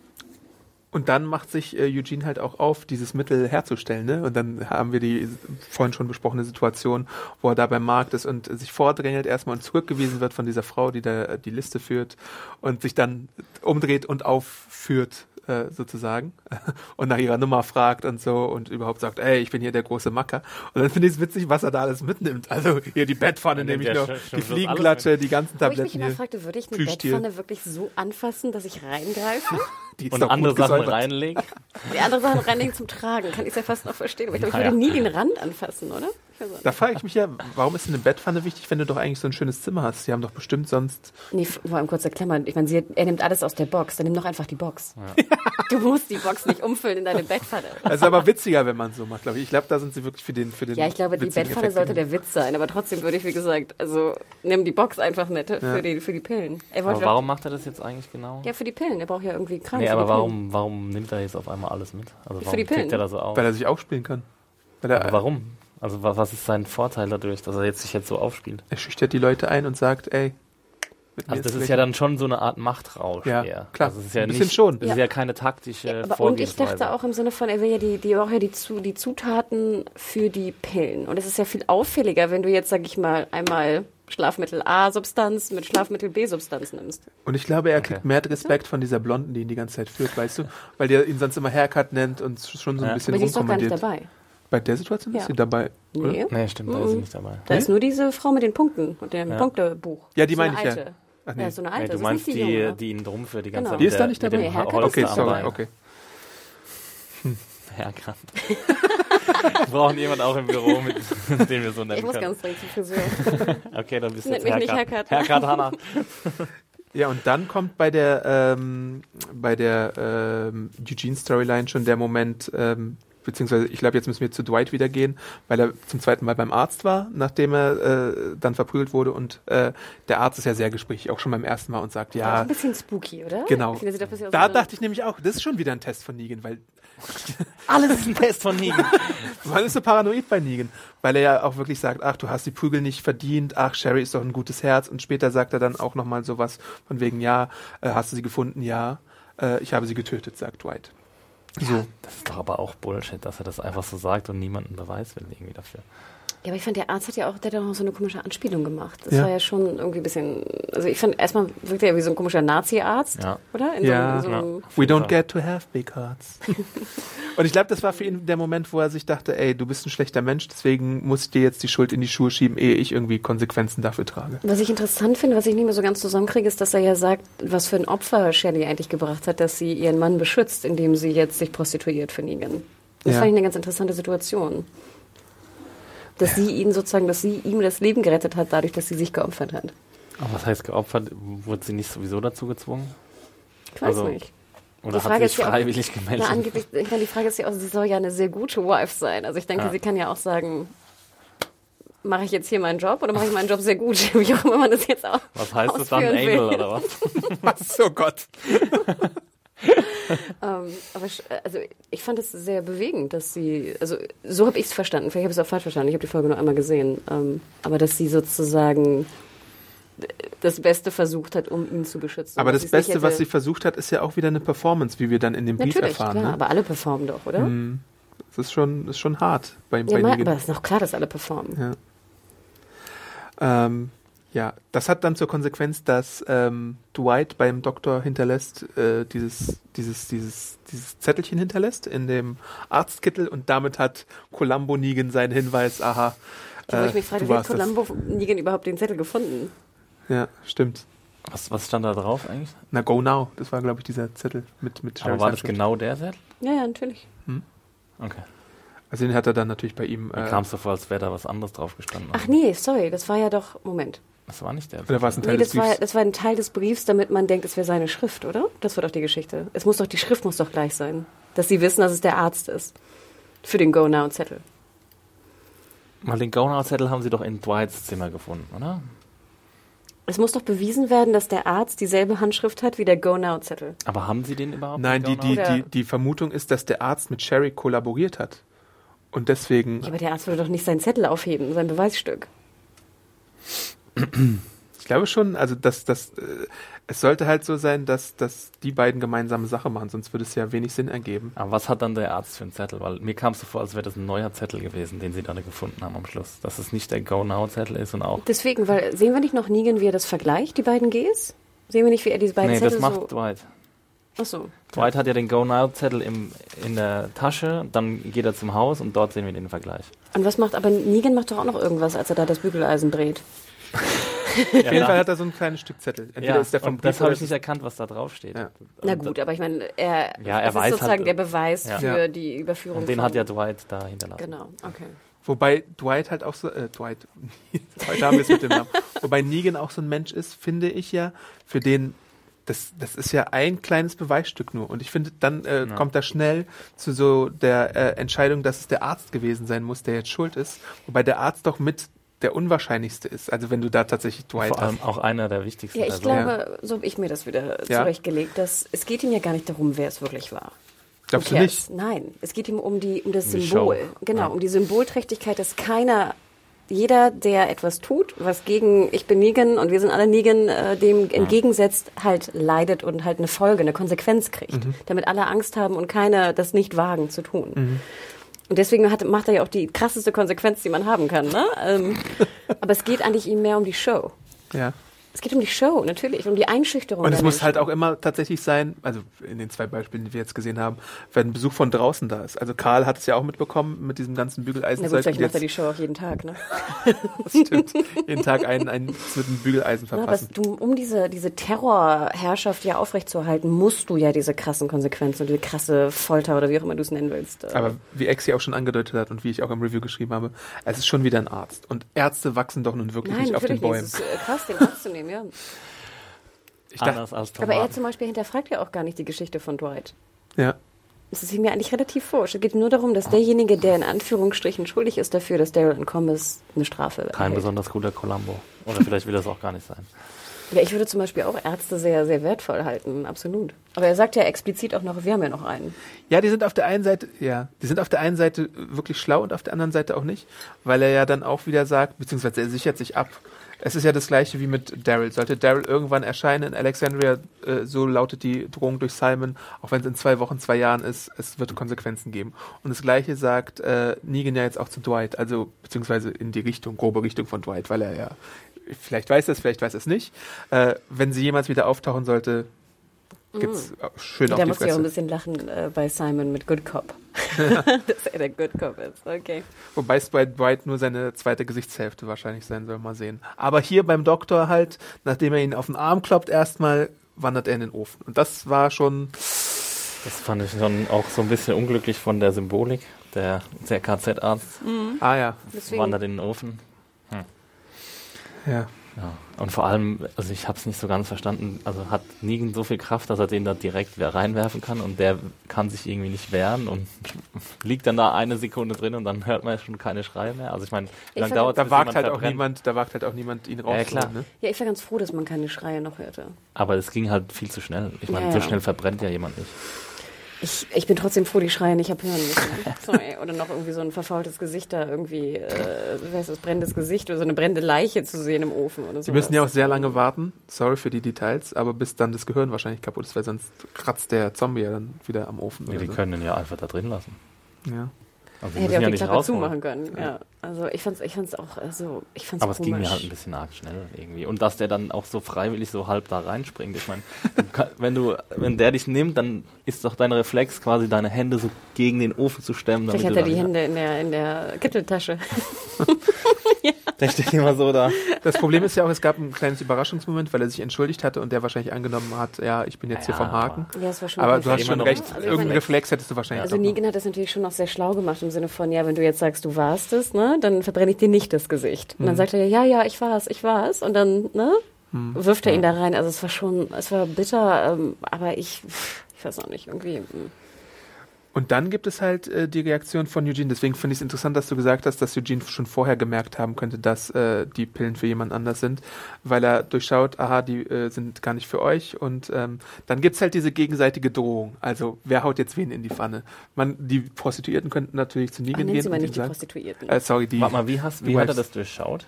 Und dann macht sich äh, Eugene halt auch auf, dieses Mittel herzustellen. Ne? Und dann haben wir die vorhin schon besprochene Situation, wo er da beim Markt ist und sich vordrängelt erstmal und zurückgewiesen wird von dieser Frau, die da äh, die Liste führt und sich dann umdreht und aufführt äh, sozusagen und nach ihrer Nummer fragt und so und überhaupt sagt, ey, ich bin hier der große Macker. Und dann finde ich es witzig, was er da alles mitnimmt. Also hier die Bettpfanne nehme ich noch, die Fliegenklatsche, die ganzen Wo ich mich Tabletten immer fragte, würde ich eine Plüschtier. Bettpfanne wirklich so anfassen, dass ich reingreife? Und andere Sachen gesäubert. reinlegen. Die andere Sachen reinlegen zum Tragen, kann ich es ja fast noch verstehen. Aber ich glaube, ich würde nie den Rand anfassen, oder? Da frage ich mich ja, warum ist denn eine Bettpfanne wichtig, wenn du doch eigentlich so ein schönes Zimmer hast? Sie haben doch bestimmt sonst. Nee, vor allem kurzer Klammer. Ich meine, sie, er nimmt alles aus der Box. Dann nimm doch einfach die Box. Du musst die Box nicht umfüllen in deine Bettpfanne. Das ist aber witziger, wenn man so macht, glaube ich. Ich glaube, da sind sie wirklich für den für den Ja, ich glaube, die Bettpfanne Effekt sollte gegangen. der Witz sein. Aber trotzdem würde ich, wie gesagt, also nimm die Box einfach mit für, die, für die Pillen. Er Aber warum macht er das jetzt eigentlich genau? Ja, für die Pillen. Er braucht ja irgendwie Kram. Nee, für aber warum, warum nimmt er jetzt auf einmal alles mit? Also Für warum die Pillen. kriegt er da so auf? Weil er sich aufspielen kann. Weil er, Aber warum? Also wa- was ist sein Vorteil dadurch, dass er jetzt sich jetzt so aufspielt? er schüchtert die Leute ein und sagt, ey. Also das ist ja dann schon so eine Art Machtrausch Ja, eher. klar. Also es ist ja Ein bisschen nicht, schon. Das Ja. ist ja keine taktische Ja, aber und ich dachte auch im Sinne von, er will ja die, die, auch ja die, Zu, die Zutaten für die Pillen. Und es ist ja viel auffälliger, wenn du jetzt, sag ich mal, einmal Schlafmittel A-Substanz mit Schlafmittel B-Substanz nimmst. Und ich glaube, er Okay. kriegt mehr Respekt von dieser Blonden, die ihn die ganze Zeit führt, weißt du? Weil der ihn sonst immer Haircut nennt und schon so ein Ja. bisschen Aber sie ist doch gar nicht dabei. Bei der Situation ist Ja. sie dabei. oder? Nee. Nee, stimmt, da ist sie nicht dabei. Da ist nur diese Frau mit den Punkten und dem Ja. Punktebuch. Ja, die So eine meine ich ja. alte. Ach, nee. Ja, so eine alte. Nee, du meinst ist nicht die, die, junge. die ihn drum für die ganze Genau. Zeit Die ist da nicht dabei? Nee, Haircut Holster ist Okay, sorry, okay. Haircut. wir brauchen jemanden auch im Büro, mit, den wir so nennen Ich muss können. ganz dringend zum Friseur. Okay, dann bist du Nennt jetzt mich nicht. Haircut. Haircut Hanna. Ja, und dann kommt bei der ähm, bei der ähm, Eugene-Storyline schon der Moment, ähm, beziehungsweise ich glaube, jetzt müssen wir zu Dwight wieder gehen, weil er zum zweiten Mal beim Arzt war, nachdem er äh, dann verprügelt wurde und äh, der Arzt ist ja sehr gesprächig, auch schon beim ersten Mal und sagt, ja, ein bisschen spooky, oder? genau. Ich finde, das Da dachte ich nämlich auch, das ist schon wieder ein Test von Negan, weil Alles ist ein Test von Negan. man ist so paranoid bei Negan, weil er ja auch wirklich sagt, ach, du hast die Prügel nicht verdient, ach, Sherry ist doch ein gutes Herz und später sagt er dann auch nochmal sowas von wegen, ja, äh, hast du sie gefunden? Ja, äh, ich habe sie getötet, sagt Dwight. So. Das ist doch aber auch Bullshit, dass er das einfach so sagt und niemanden Beweis will irgendwie dafür. Ja, aber ich fand, der Arzt hat ja auch, der hat ja noch so eine komische Anspielung gemacht. Das Ja. war ja schon irgendwie ein bisschen, also ich fand, erstmal wirkt er ja wie so ein komischer Nazi-Arzt, Ja. oder? In Ja. so, in so einem, We don't get to have big hearts. und ich glaube, das war für ihn der Moment, wo er sich dachte, ey, du bist ein schlechter Mensch, deswegen muss ich dir jetzt die Schuld in die Schuhe schieben, ehe ich irgendwie Konsequenzen dafür trage. Was ich interessant finde, was ich nicht mehr so ganz zusammenkriege, ist, dass er ja sagt, was für ein Opfer Shelley eigentlich gebracht hat, dass sie ihren Mann beschützt, indem sie jetzt sich prostituiert für Negan. Das Ja. fand ich eine ganz interessante Situation. Dass sie ihn sozusagen, dass sie ihm das Leben gerettet hat, dadurch, dass sie sich geopfert hat. Aber was heißt geopfert? Wurde sie nicht sowieso dazu gezwungen? Ich weiß Also, nicht. Oder Die hat Frage sie sich ist ja auch- freiwillig gemeldet? Na, angeblich, ich meine, die Frage ist ja auch, sie soll ja eine sehr gute Wife sein. Also ich denke, Ja. sie kann ja auch sagen, mache ich jetzt hier meinen Job oder mache ich meinen Job sehr gut? Wie auch immer man das jetzt auch was heißt das dann. Anal oder was? Was? Oh Gott. Ähm, aber also ich fand es sehr bewegend, dass sie, also so habe ich es verstanden, vielleicht habe ich es auch falsch verstanden, ich habe die Folge nur einmal gesehen, ähm, aber dass sie sozusagen das Beste versucht hat, um ihn zu beschützen. Aber Dass das Beste, was sie versucht hat, ist ja auch wieder eine Performance, wie wir dann in dem Brief Natürlich, erfahren. klar, Ne? aber alle performen doch, oder? Das ist schon, ist schon hart bei, Ja, bei mal, aber es ist noch klar, dass alle performen. Ja. Ähm, ja, das hat dann zur Konsequenz, dass ähm, Dwight beim Doktor hinterlässt, äh, dieses, dieses, dieses, dieses Zettelchen hinterlässt in dem Arztkittel und damit hat Columbo Negan seinen Hinweis, aha. Wo äh, ich mich frage, wie hat. Columbo Negan überhaupt den Zettel gefunden? Ja, stimmt. was, was stand da drauf eigentlich? Na, go now. Das war, glaube ich, dieser Zettel mit, mit Aber war das genau der Zettel? Ja, ja, natürlich. Okay. Also den hat er dann natürlich bei ihm. Mir Äh, kam es so vor, als wäre da was anderes drauf gestanden. Ach nee, sorry, das war ja doch, Moment. Das war nicht der oder war es ein Teil Nee, des das war, Briefs? das war ein Teil des Briefs, damit man denkt, es wäre seine Schrift, oder? Das war doch die Geschichte. Es muss doch, die Schrift muss doch gleich sein. Dass sie wissen, dass es der Arzt ist. Für den Go-Now-Zettel. Mal den Gonau-Zettel haben sie doch in Dwights Zimmer gefunden, oder? Es muss doch bewiesen werden, dass der Arzt dieselbe Handschrift hat wie der Go-Now-Zettel. Aber haben sie den überhaupt? Nein, die, die, die, die Vermutung ist, dass der Arzt mit Sherry kollaboriert hat. Und deswegen. Ja, aber der Arzt würde doch nicht seinen Zettel aufheben, sein Beweisstück. Ich glaube schon, also dass das, äh, es sollte halt so sein, dass, dass die beiden gemeinsame Sache machen, sonst würde es ja wenig Sinn ergeben. Aber was hat dann der Arzt für einen Zettel? Weil mir kam es so vor, als wäre das ein neuer Zettel gewesen, den sie dann gefunden haben am Schluss. Dass es nicht der Go-Now-Zettel ist und auch. Deswegen, weil sehen wir nicht noch Negan, wie er das vergleicht, die beiden Gs? Sehen wir nicht, wie er diese beiden Nee, das Zettel macht so... Dwight. Achso. Dwight hat ja den Go-Now-Zettel im, in der Tasche, dann geht er zum Haus und dort sehen wir den Vergleich. Und was macht, aber Negan macht doch auch noch irgendwas, als er da das Bügeleisen dreht. Auf jeden Fall hat er so ein kleines Stück Zettel. Entweder ja, ist der vom und das Brief habe ich nicht erkannt, was da drauf steht. Ja. Na gut, aber ich meine, er, Ja, er das weiß ist sozusagen halt- der Beweis Ja. für Ja. die Überführung Und den von... hat ja Dwight da hinterlassen. Genau, okay. Wobei Dwight halt auch so, äh, Dwight, heute haben wir es mit dem Namen. Wobei Negan auch so ein Mensch ist, finde ich ja, für den, das, das ist ja ein kleines Beweisstück nur. Und ich finde, dann äh, Ja. kommt er schnell zu so der äh, Entscheidung, dass es der Arzt gewesen sein muss, der jetzt schuld ist. Wobei der Arzt doch mit der unwahrscheinlichste ist. Also wenn du da tatsächlich Dwight Vor allem hast. auch einer der wichtigsten Ja, ich Personen. glaube, so habe ich mir das wieder Ja. zurechtgelegt, dass es geht ihm ja gar nicht darum, wer es wirklich war. Glaubst du nicht? Nein, es geht ihm um die um das Um Symbol. Genau, Ja. um die Symbolträchtigkeit, dass keiner jeder, der etwas tut, was gegen ich bin Negan und wir sind alle Negan, äh, dem entgegensetzt, halt leidet und halt eine Folge, eine Konsequenz kriegt. Mhm. Damit alle Angst haben und keiner das nicht wagen zu tun. Und deswegen hat, macht er ja auch die krasseste Konsequenz, die man haben kann. Ne? Ähm, aber es geht eigentlich ihm mehr um die Show. Ja. Es geht um die Show, natürlich, um die Einschüchterung. Und es muss Menschen. halt auch immer tatsächlich sein, also in den zwei Beispielen, die wir jetzt gesehen haben, wenn ein Besuch von draußen da ist. Also Karl hat es ja auch mitbekommen mit diesem ganzen Na Bügeleisen. gut, vielleicht macht er die Show auch jeden Tag, ne? das stimmt. Jeden Tag einen, einen mit einem Bügeleisen Ja, aber es- verpassen. du, um diese, diese Terrorherrschaft ja aufrechtzuerhalten, musst du ja diese krassen Konsequenzen und diese krasse Folter oder wie auch immer du es nennen willst. äh, Aber wie Exi auch schon angedeutet hat und wie ich auch im Review geschrieben habe, es ist schon wieder ein Arzt. Und Ärzte wachsen doch nun wirklich Nein, nicht auf den natürlich nicht. Bäumen. Es ist äh, krass, den Arzt zu nehmen, ja. Ich dachte, Anders als Aber er zum Beispiel hinterfragt ja auch gar nicht die Geschichte von Dwight. ja. Es ist ihm ja eigentlich relativ wurscht. Es geht nur darum, dass derjenige, der in Anführungsstrichen schuldig ist dafür, dass Daryl entkommen ist, eine Strafe Kein erhält. besonders guter Columbo. Oder vielleicht will das auch gar nicht sein. Ja, ich würde zum Beispiel auch Ärzte sehr, sehr wertvoll halten, absolut. Aber er sagt ja explizit auch noch, wir haben ja noch einen. Ja, die sind auf der einen Seite, ja, die sind auf der einen Seite wirklich schlau und auf der anderen Seite auch nicht, weil er ja dann auch wieder sagt, beziehungsweise er sichert sich ab. Es ist ja das gleiche wie mit Daryl. Sollte Daryl irgendwann erscheinen in Alexandria, äh, so lautet die Drohung durch Simon, auch wenn es in zwei Wochen, zwei Jahren ist, es wird Konsequenzen geben. Und das gleiche sagt äh, Negan ja jetzt auch zu Dwight, also beziehungsweise in die Richtung, grobe Richtung von Dwight, weil er ja, vielleicht weiß es, vielleicht weiß es nicht. Äh, wenn sie jemals wieder auftauchen sollte, gibt's äh, schön auf Da die muss ich auch ein bisschen lachen äh, bei Simon mit Good Cop. dass er der Good Cop ist, okay. Wobei es bei Dwight nur seine zweite Gesichtshälfte wahrscheinlich sein soll, mal sehen. Aber hier beim Doktor halt, nachdem er ihn auf den Arm kloppt, erstmal wandert er in den Ofen. Und das war schon, Das fand ich schon auch so ein bisschen unglücklich von der Symbolik. Der, der KZ-Arzt ah ja, Deswegen, wandert in den Ofen. ja. Ja. Und vor allem, also ich habe es nicht so ganz verstanden, also hat Negan so viel Kraft, dass er den da direkt wieder reinwerfen kann und der kann sich irgendwie nicht wehren und liegt dann da eine Sekunde drin und dann hört man schon keine Schreie mehr. Also ich meine, wie lange dauert Da wagt halt auch niemand, da wagt halt auch niemand, ihn rauszuholen. klar. Ne? ja, ich war ganz froh, dass man keine Schreie noch hörte. Aber es ging halt viel zu schnell. Ich meine, Ja, so ja. schnell verbrennt ja jemand nicht. Ich, ich bin trotzdem froh, die Schreie nicht habe hören müssen. Sorry. Oder noch irgendwie so ein verfaultes Gesicht da irgendwie, äh, wie heißt das, brennendes Gesicht oder so eine brennende Leiche zu sehen im Ofen oder so. Sie müssen ja auch sehr lange warten, sorry für die Details, aber bis dann das Gehirn wahrscheinlich kaputt ist, weil sonst kratzt der Zombie ja dann wieder am Ofen. Oder die so. können den ja einfach da drin lassen. Ja. Also die Hätte müssen auch ja die nicht Klappe zumachen können. Ja. Also ich fand's, ich fand's auch, also ich fand's Aber es ging mir halt ein bisschen arg schnell irgendwie. Und dass der dann auch so freiwillig so halb da reinspringt. Ich meine, wenn du, wenn der dich nimmt, dann ist doch dein Reflex quasi deine Hände so gegen den Ofen zu stemmen. Vielleicht hat er die Hände in der, in der Kitteltasche. Der steht immer so da. Das Problem ist ja auch, es gab ein kleines Überraschungsmoment, weil er sich entschuldigt hatte und der wahrscheinlich angenommen hat, ja, ich bin jetzt hier Ja, vom Haken. Ja, das war schon Aber du hast schon noch- recht, Also irgendeinen meine- Reflex hättest du wahrscheinlich Also. Negan hat das natürlich schon noch sehr schlau gemacht im Sinne von, ja, wenn du jetzt sagst, du warst es, ne, dann verbrenne ich dir nicht das Gesicht. Und dann sagt er, ja, ja, ich war's, ich war's. Und dann, ne, wirft er ihn da rein. Also es war schon, es war bitter, ähm, aber ich, ich weiß auch nicht, irgendwie. mm. Und dann gibt es halt äh, die Reaktion von Eugene. Deswegen finde ich es interessant, dass du gesagt hast, dass Eugene schon vorher gemerkt haben könnte, dass äh, die Pillen für jemand anders sind, weil er durchschaut, aha, die äh, sind gar nicht für euch. Und ähm, dann gibt's halt diese gegenseitige Drohung. Also wer haut jetzt wen in die Pfanne? Man, die Prostituierten könnten natürlich zu Ach, Negan nennen gehen. Sie mal nicht die sagen- Prostituierten. äh, sorry, die. Warte mal, wie, hast, wie hat er das durchschaut?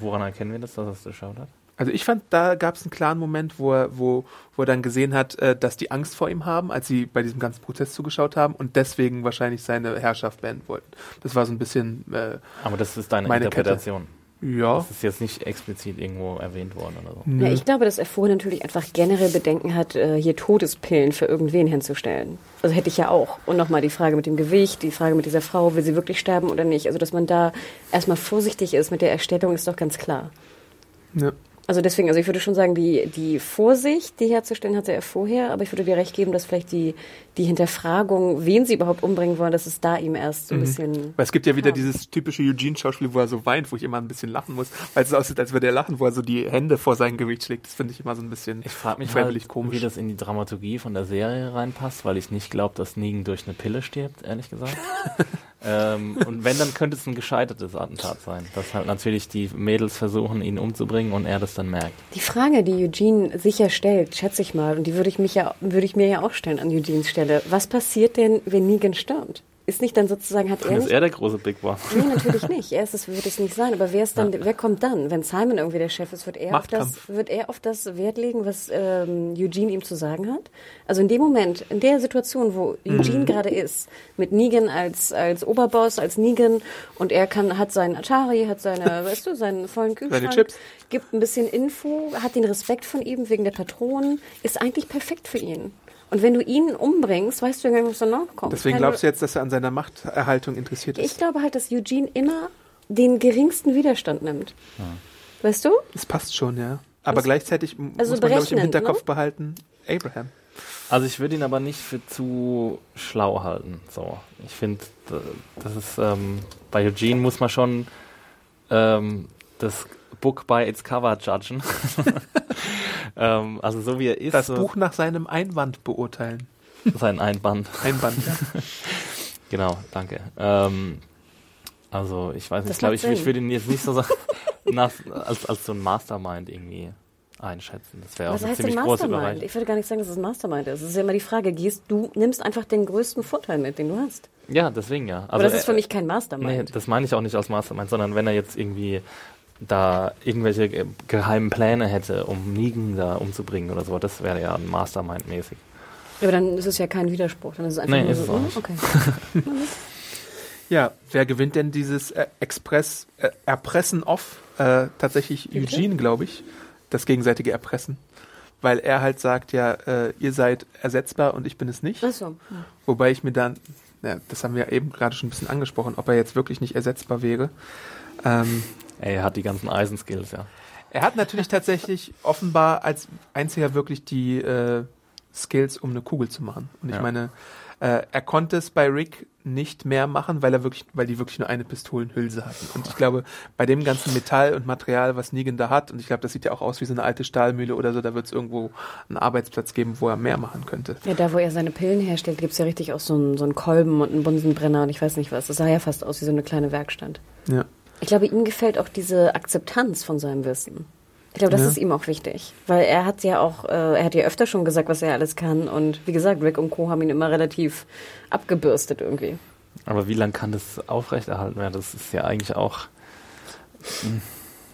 Woran erkennen wir das, dass er es durchschaut hat? Also ich fand, da gab es einen klaren Moment, wo er, wo, wo er dann gesehen hat, äh, dass die Angst vor ihm haben, als sie bei diesem ganzen Prozess zugeschaut haben und deswegen wahrscheinlich seine Herrschaft beenden wollten. Das war so ein bisschen, äh, Aber das ist deine Meine Interpretation. ja. Das ist jetzt nicht explizit irgendwo erwähnt worden oder so. Ja, ich glaube, dass er vorher natürlich einfach generell Bedenken hat, äh, hier Todespillen für irgendwen hinzustellen. Also hätte ich ja auch. Und nochmal die Frage mit dem Gewicht, die Frage mit dieser Frau, will sie wirklich sterben oder nicht? Also, dass man da erstmal vorsichtig ist mit der Erstellung, ist doch ganz klar. ja. Also deswegen, also ich würde schon sagen, die, die Vorsicht, die herzustellen, hatte er vorher, aber ich würde dir recht geben, dass vielleicht die, die Hinterfragung, wen sie überhaupt umbringen wollen, dass es da ihm erst so ein bisschen. Weil es gibt ja wieder Ja. dieses typische Eugene-Schauspiel, wo er so weint, wo ich immer ein bisschen lachen muss, weil es aussieht, als würde er lachen, wo er so die Hände vor sein Gewicht schlägt. Das finde ich immer so ein bisschen Ich frage mich halt, komisch. wie das in die Dramaturgie von der Serie reinpasst, weil ich nicht glaube, dass Negan durch eine Pille stirbt, ehrlich gesagt. ähm, und wenn, dann könnte es ein gescheitertes Attentat sein. Dass halt natürlich die Mädels versuchen, ihn umzubringen und er das dann merkt. Die Frage, die Eugene sicher stellt, schätze ich mal, und die würde ich mich ja, würde ich mir ja auch stellen an Eugenes Stelle. Was passiert denn, wenn Negan stirbt? ist nicht dann sozusagen, hat er Dann ist er der große Big Boss. Nee, natürlich nicht. Er ist es, wird es nicht sein. Aber wer ist dann, wer kommt dann? Wenn Simon irgendwie der Chef ist, wird er auf das, wird er auf das Wert legen, was ähm, Eugene ihm zu sagen hat? Also in dem Moment, in der Situation, wo Eugene Mhm. gerade ist, mit Negan als, als Oberboss, als Negan, und er kann, hat seinen Atari, hat seine, weißt du, seinen vollen Kühlschrank, Chips. gibt ein bisschen Info, hat den Respekt von ihm wegen der Patronen, ist eigentlich perfekt für ihn. Und wenn du ihn umbringst, weißt du ja gar nicht, was danach kommt. Deswegen Keine- glaubst du jetzt, dass er an seiner Machterhaltung interessiert ich ist? glaube halt, dass Eugene immer den geringsten Widerstand nimmt. Weißt du? Das passt schon, ja. Aber Das- gleichzeitig also muss man, glaube ich, im Hinterkopf ne? behalten, Abraham. Also ich würde ihn aber nicht für zu schlau halten. So, ich finde, das ist ähm, bei Eugene muss man schon ähm, das Book by its cover judgen. ähm, also so wie er ist, Das so Buch nach seinem Einwand beurteilen. sein Einband. Einband, ja. Genau, danke. Ähm, also ich weiß nicht, ich glaube, ich, würde ihn jetzt nicht so nach, als, als so ein Mastermind irgendwie einschätzen. Das wäre auch Was eine heißt denn ziemlich große Mastermind? Überreichung. Ich würde gar nicht sagen, dass es ein Mastermind ist. Es ist ja immer die Frage, gehst du nimmst einfach den größten Vorteil mit, den du hast. Ja, deswegen ja. Also, Aber das ist für äh, mich kein Nee, Mastermind. das meine ich auch nicht als Mastermind, sondern wenn er jetzt irgendwie da irgendwelche geheimen Pläne hätte, um Negan da umzubringen oder so, das wäre ja ein Mastermind-mäßig. Aber dann ist es ja kein Widerspruch. Dann ist es einfach Nee, nur ist so, es auch hm, nicht. okay. Ja, wer gewinnt denn dieses äh, Express äh, Erpressen off? Äh, tatsächlich bitte? Eugene, glaube ich. Das gegenseitige Erpressen. Weil er halt sagt, ja, äh, ihr seid ersetzbar und ich bin es nicht. Ach so. Wobei ich mir dann, ja, das haben wir eben gerade schon ein bisschen angesprochen, ob er jetzt wirklich nicht ersetzbar wäre. Ähm, er hat die ganzen Eisenskills, ja. er hat natürlich tatsächlich offenbar als einziger wirklich die äh, Skills, um eine Kugel zu machen. Und ich Ja. meine, äh, er konnte es bei Rick nicht mehr machen, weil er wirklich, weil die wirklich nur eine Pistolenhülse hatten. Und ich glaube, bei dem ganzen Metall und Material, was Negan da hat, und ich glaube, das sieht ja auch aus wie so eine alte Stahlmühle oder so, da wird es irgendwo einen Arbeitsplatz geben, wo er mehr machen könnte. Ja, da wo er seine Pillen herstellt, gibt's ja richtig auch so einen, so einen Kolben und einen Bunsenbrenner und ich weiß nicht was. Das sah ja fast aus wie so eine kleine Werkstatt. Ja. Ich glaube, ihm gefällt auch diese Akzeptanz von seinem Wissen. Ich glaube, das Ja. ist ihm auch wichtig. Weil er hat ja auch, äh, er hat ja öfter schon gesagt, was er alles kann. Und wie gesagt, Rick und Co. haben ihn immer relativ abgebürstet irgendwie. Aber wie lange kann das aufrechterhalten werden? Das ist ja eigentlich auch mh,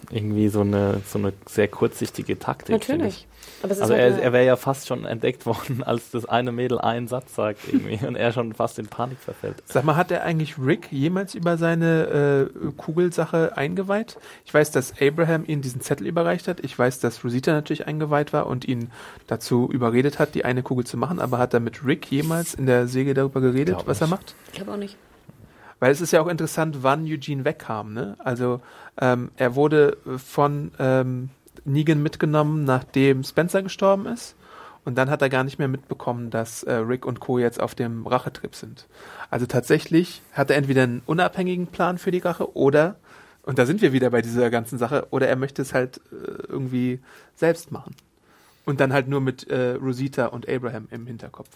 irgendwie so eine, so eine sehr kurzsichtige Taktik. Natürlich. Also halt er, er wäre ja fast schon entdeckt worden, als das eine Mädel einen Satz sagt irgendwie und er schon fast in Panik verfällt. Sag mal, hat er eigentlich Rick jemals über seine äh, Kugelsache eingeweiht? Ich weiß, dass Abraham ihn diesen Zettel überreicht hat. Ich weiß, dass Rosita natürlich eingeweiht war und ihn dazu überredet hat, die eine Kugel zu machen. Aber hat er mit Rick jemals in der Säge darüber geredet, was er macht? ich glaube auch nicht. Weil es ist ja auch interessant, wann Eugene wegkam. Ne? Also ähm, er wurde von ähm, Negan mitgenommen, nachdem Spencer gestorben ist. Und dann hat er gar nicht mehr mitbekommen, dass äh, Rick und Co. jetzt auf dem Rachetrip sind. Also tatsächlich hat er entweder einen unabhängigen Plan für die Rache oder, und da sind wir wieder bei dieser ganzen Sache, oder er möchte es halt äh, irgendwie selbst machen. Und dann halt nur mit äh, Rosita und Abraham im Hinterkopf.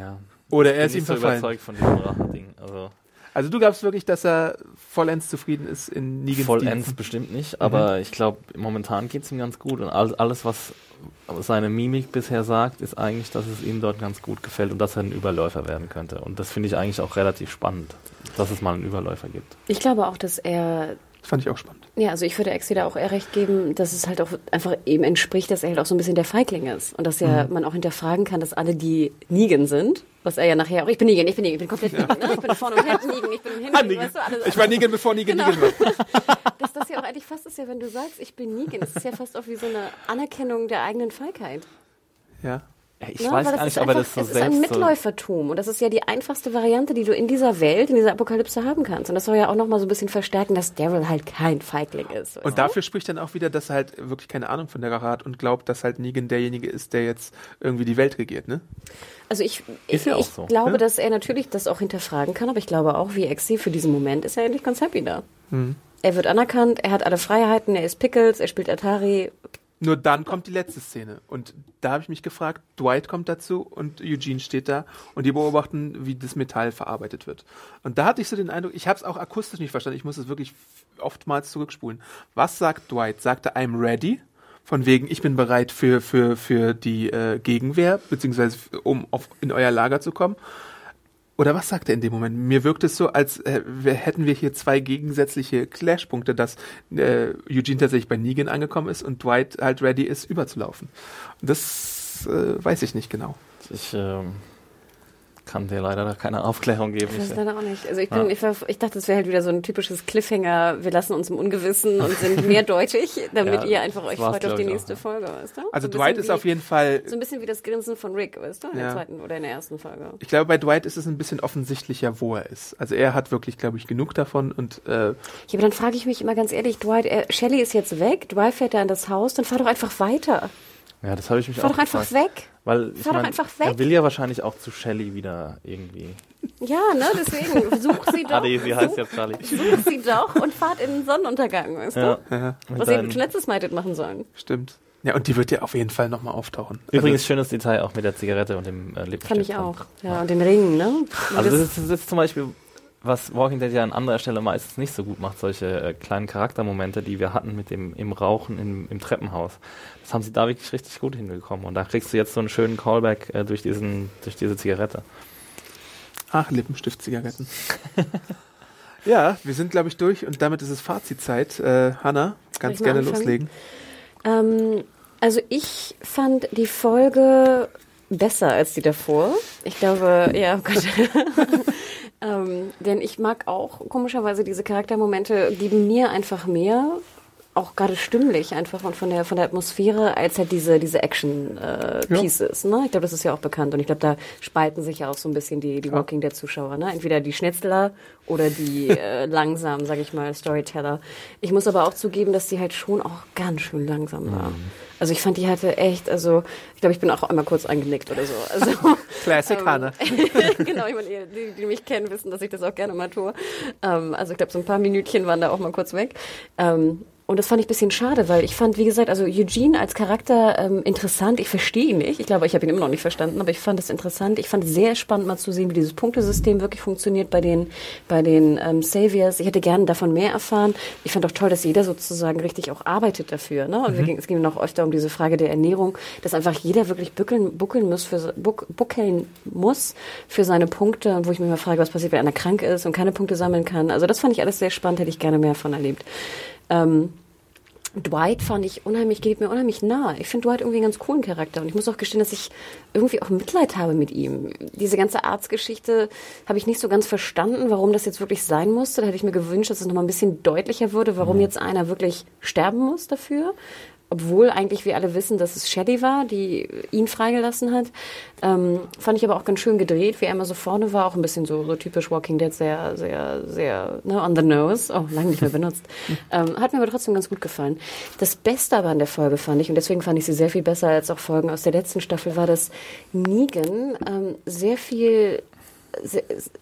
Ja. Oder er Bin ist ihm nicht so verfallen. überzeugt von diesem Rachending. Also Also du glaubst wirklich, dass er vollends zufrieden ist in Negans vollends Diensten? bestimmt nicht, aber ich glaube, momentan geht es ihm ganz gut und all, alles, was seine Mimik bisher sagt, ist eigentlich, dass es ihm dort ganz gut gefällt und dass er ein Überläufer werden könnte. Und das finde ich eigentlich auch relativ spannend, dass es mal einen Überläufer gibt. Ich glaube auch, dass er Das fand ich auch spannend. Ja, also ich würde Exi da auch eher recht geben, dass es halt auch einfach eben entspricht, dass er halt auch so ein bisschen der Feigling ist. Und dass ja man auch hinterfragen kann, dass alle die Negan sind, was er ja nachher auch, ich bin Negan, ich bin Negan, ich bin komplett Negan, ne? ich bin vorne und hinten Negan, ich bin hinten, weißt du, alles, ich war Negan, bevor Negan Genau. Negan war. dass das ja auch eigentlich fast ist ja, wenn du sagst, ich bin Negan, das ist ja fast auch wie so eine Anerkennung der eigenen Feigheit. Ja. Ja, Ich Ne? weiß gar ist nicht, er einfach- das so Es ist ein Mitläufertum und das ist ja die einfachste Variante, die du in dieser Welt, in dieser Apokalypse haben kannst. Und das soll ja auch nochmal so ein bisschen verstärken, dass Daryl halt kein Feigling ist. Und dafür spricht dann auch wieder, dass er halt wirklich keine Ahnung von der Rache hat und glaubt, dass halt Negan derjenige ist, der jetzt irgendwie die Welt regiert, ne? Also ich, Ist ich, ja ich so, glaube, ne? dass er natürlich das auch hinterfragen kann, aber ich glaube auch, wie Exi für diesen Moment ist er endlich ganz happy da. Mhm. Er wird anerkannt, er hat alle Freiheiten, er ist Pickles, er spielt Atari. Nur dann kommt die letzte Szene. Und da habe ich mich gefragt, Dwight kommt dazu und Eugene steht da und die beobachten, wie das Metall verarbeitet wird. Und da hatte ich so den Eindruck, ich habe es auch akustisch nicht verstanden, ich muss es wirklich oftmals zurückspulen. Was sagt Dwight? Sagt er, I'm ready? Von wegen, ich bin bereit für, für, für die äh, Gegenwehr, beziehungsweise um auf, in euer Lager zu kommen. Oder was sagt er in dem Moment? Mir wirkt es so, als äh, hätten wir hier zwei gegensätzliche Clashpunkte, dass äh, Eugene tatsächlich bei Negan angekommen ist und Dwight halt ready ist, überzulaufen. Das äh, weiß ich nicht genau. Ich ähm, kann dir leider da keine Aufklärung geben. Ich weiß Ich, leider auch nicht. Also ich, bin, Ja. ich, war, ich dachte, es wäre halt wieder so ein typisches Cliffhanger. Wir lassen uns im Ungewissen und sind mehrdeutig, damit Ja, ihr einfach das euch freut auf die auch, nächste ja. Folge, weißt du? Also so Dwight ist wie, auf jeden Fall, So ein bisschen wie das Grinsen von Rick, weißt du? In Ja. der zweiten oder in der ersten Folge. ich glaube, bei Dwight ist es ein bisschen offensichtlicher, wo er ist. Also er hat wirklich, glaube ich, genug davon und äh, Ja, aber dann frage ich mich immer ganz ehrlich, Dwight, äh, Shelly ist jetzt weg, Dwight fährt da in das Haus, dann fahr doch einfach weiter. ja, das habe ich mich Fahr auch doch einfach gefragt. weg. Weil ich Fahr doch mein, einfach weg. Er will ja wahrscheinlich auch zu Shelly wieder irgendwie. Ja, ne, deswegen such sie doch. Adi, sie heißt such, jetzt Charlie. such sie doch und fahrt in den Sonnenuntergang, weißt du? Ja. Was ihr schon letztes Mal hättet machen sollen. stimmt. Ja, und die wird ja auf jeden Fall nochmal auftauchen. Übrigens schönes Detail auch mit der Zigarette und dem äh, Lippenstift. Fand ich auch. Ja, und den Ring, ne? Also das, das ist, das ist zum Beispiel, was Walking Dead ja an anderer Stelle meistens nicht so gut macht, solche äh, kleinen Charaktermomente, die wir hatten mit dem im Rauchen im, im Treppenhaus. Das haben sie da wirklich richtig gut hinbekommen. Und da kriegst du jetzt so einen schönen Callback äh, durch, diesen, durch diese Zigarette. Ach, Lippenstift-Zigaretten. ja, wir sind, glaube ich, durch und damit ist es Fazitzeit. Äh, Hanna, ganz gerne anfangen? loslegen. ähm, also ich fand die Folge besser als die davor. Ich glaube, ja, oh Gott. ähm, denn ich mag auch komischerweise diese Charaktermomente, geben mir einfach mehr. Auch gerade stimmlich einfach und von der von der Atmosphäre als halt diese diese Action äh, Ja. Pieces. Ne? Ich glaube, das ist ja auch bekannt und ich glaube, da spalten sich ja auch so ein bisschen die die Walking Dead Zuschauer. Ne? Entweder die Schnetzler oder die äh, langsamen, sag ich mal, Storyteller. Ich muss aber auch zugeben, dass die halt schon auch ganz schön langsam war. Also ich fand, die hatte echt, also ich glaube, ich bin auch einmal kurz eingenickt oder so. Also Classic Hanna. genau, ich meine, die, die mich kennen, wissen, dass ich das auch gerne mal tue. Ähm, also ich glaube, so ein paar Minütchen waren da auch mal kurz weg. Ähm, und das fand ich ein bisschen schade, weil ich fand, wie gesagt, also Eugene als Charakter ähm, interessant. Ich verstehe ihn nicht. Ich glaube, ich habe ihn immer noch nicht verstanden, aber ich fand es interessant. Ich fand es sehr spannend, mal zu sehen, wie dieses Punktesystem wirklich funktioniert bei den, bei den ähm, Saviors. Ich hätte gerne davon mehr erfahren. Ich fand auch toll, dass jeder sozusagen richtig auch arbeitet dafür. Ne? Und wir ging, es ging noch öfter um diese Frage der Ernährung, dass einfach jeder wirklich buckeln, buckeln muss für, buck, buckeln muss für seine Punkte, wo ich mich mal frage, was passiert, wenn einer krank ist und keine Punkte sammeln kann. Also das fand ich alles sehr spannend, hätte ich gerne mehr von erlebt. Ähm, Dwight fand ich unheimlich, geht mir unheimlich nah. Ich finde Dwight irgendwie einen ganz coolen Charakter und ich muss auch gestehen, dass ich irgendwie auch Mitleid habe mit ihm. Diese ganze Arztgeschichte habe ich nicht so ganz verstanden, warum das jetzt wirklich sein musste. Da hätte ich mir gewünscht, dass es nochmal ein bisschen deutlicher würde, warum jetzt einer wirklich sterben muss dafür. Obwohl eigentlich wir alle wissen, dass es Shelley war, die ihn freigelassen hat. Ähm, fand ich aber auch ganz schön gedreht, wie er immer so vorne war. Auch ein bisschen so, so typisch Walking Dead, sehr, sehr, sehr ne, on the nose. Oh, lange nicht mehr benutzt. ähm, hat mir aber trotzdem ganz gut gefallen. Das Beste aber an der Folge fand ich, und deswegen fand ich sie sehr viel besser als auch Folgen aus der letzten Staffel, war, dass Negan ähm, sehr viel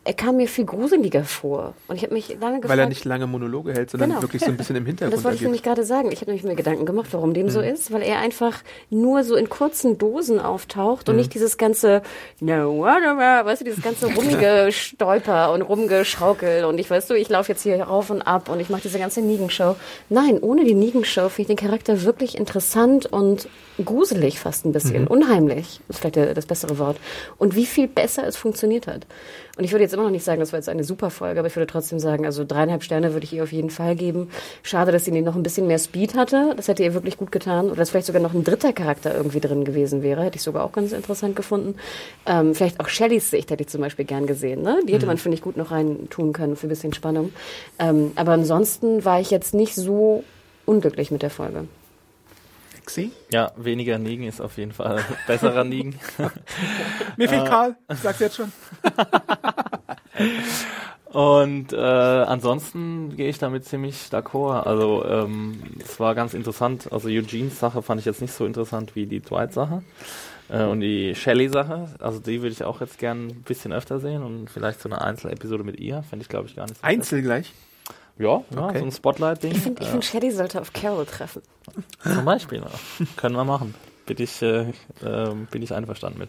er kam mir viel gruseliger vor. Und ich habe mich lange gefragt... Weil er nicht lange Monologe hält, sondern Genau. wirklich so ein bisschen im Und Hintergrund das wollte ich nämlich gerade sagen. Ich habe nämlich mir Gedanken gemacht, warum dem Mhm. so ist, weil er einfach nur so in kurzen Dosen auftaucht Mhm. und nicht dieses ganze, no, weißt du, dieses ganze rumgestolper und rumgeschaukel und ich weißt du, ich laufe jetzt hier rauf und ab und ich mache diese ganze Negan-Show. Nein, ohne die Negan-Show finde ich den Charakter wirklich interessant und gruselig fast ein bisschen, Mhm. unheimlich, ist vielleicht das bessere Wort. Und wie viel besser es funktioniert hat. Und ich würde jetzt immer noch nicht sagen, das war jetzt eine super Folge, aber ich würde trotzdem sagen, also dreieinhalb Sterne würde ich ihr auf jeden Fall geben. Schade, dass sie nicht noch ein bisschen mehr Speed hatte. Das hätte ihr wirklich gut getan. Oder dass vielleicht sogar noch ein dritter Charakter irgendwie drin gewesen wäre. Hätte ich sogar auch ganz interessant gefunden. Ähm, vielleicht auch Shellys Sicht hätte ich zum Beispiel gern gesehen. Ne? Die hätte man, finde ich, gut noch rein tun können für ein bisschen Spannung. Ähm, aber ansonsten war ich jetzt nicht so unglücklich mit der Folge. Xi? Ja, weniger Negan ist auf jeden Fall besserer Negan. Mir fehlt Karl, ich sag's jetzt schon. Und äh, ansonsten gehe ich damit ziemlich d'accord. Also ähm, es war ganz interessant. Also Eugenes Sache fand ich jetzt nicht so interessant wie die Dwight-Sache. Äh, und die Shelley-Sache, also die würde ich auch jetzt gern ein bisschen öfter sehen und vielleicht so eine Einzelepisode mit ihr, fände ich glaube ich gar nicht so Einzel gleich. Ja, ja Okay. so ein Spotlight-Ding. Ich finde, ich äh, find, Shelley sollte auf Carol treffen. zum Beispiel. Ja. Können wir machen. Bin ich, äh, ähm, bin ich einverstanden mit.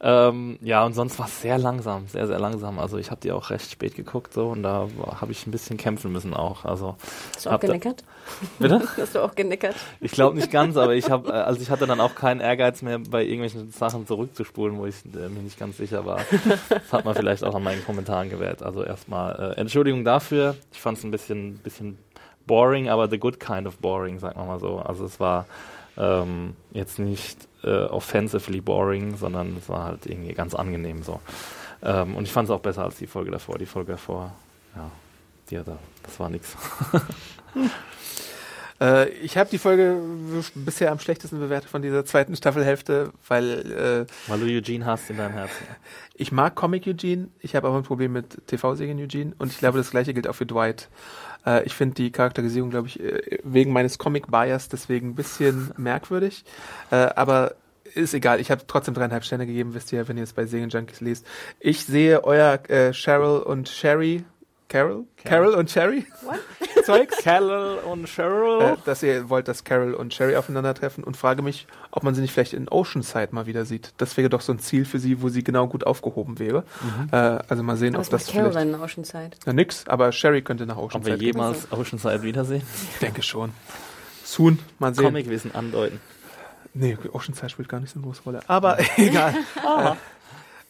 Ähm, ja, und sonst war es sehr langsam, sehr, sehr langsam. Also ich habe die auch recht spät geguckt so und da habe ich ein bisschen kämpfen müssen auch. Also Hast du auch genickert? Bitte? Hast du auch genickert? Ich glaube nicht ganz, aber ich habe, äh, also ich hatte dann auch keinen Ehrgeiz mehr, bei irgendwelchen Sachen zurückzuspulen, wo ich äh, mir nicht ganz sicher war. Das hat man vielleicht auch an meinen Kommentaren gewählt. Also erstmal äh, Entschuldigung dafür. Ich fand es ein bisschen, bisschen boring, aber the good kind of boring, sagen wir mal so. Also es war ähm, jetzt nicht äh, offensively boring, sondern es war halt irgendwie ganz angenehm so. Ähm, und ich fand es auch besser als die Folge davor. Die Folge davor, ja, die hatte, das war nix. Äh, ich habe die Folge bisher am schlechtesten bewertet von dieser zweiten Staffelhälfte, weil äh, Weil du Eugene hast in deinem Herzen. ich mag Comic Eugene, ich habe aber ein Problem mit TV-Serien Eugene und ich glaube, das gleiche gilt auch für Dwight. Äh, ich finde die Charakterisierung, glaube ich, äh, wegen meines Comic-Bias deswegen ein bisschen merkwürdig, äh, aber ist egal, ich habe trotzdem dreieinhalb Sterne gegeben, wisst ihr, wenn ihr es bei Serien Junkies lest. Ich sehe euer äh, Cheryl und Sherry, Carol? Carol und Sherry? Zeugs. Carol und Cheryl. äh, dass ihr wollt, dass Carol und Sherry aufeinandertreffen und frage mich, ob man sie nicht vielleicht in Oceanside mal wieder sieht. Das wäre doch so ein Ziel für sie, wo sie genau gut aufgehoben wäre. Äh, also mal sehen, Aber ob was das macht vielleicht... In Oceanside? Na nix, aber Sherry könnte nach Ob Oceanside. wir gehen. jemals Oceanside wiedersehen? Ich denke schon. Soon, mal sehen. Comicwissen andeuten. Nee, Oceanside spielt gar nicht so eine große Rolle. Aber egal. Äh,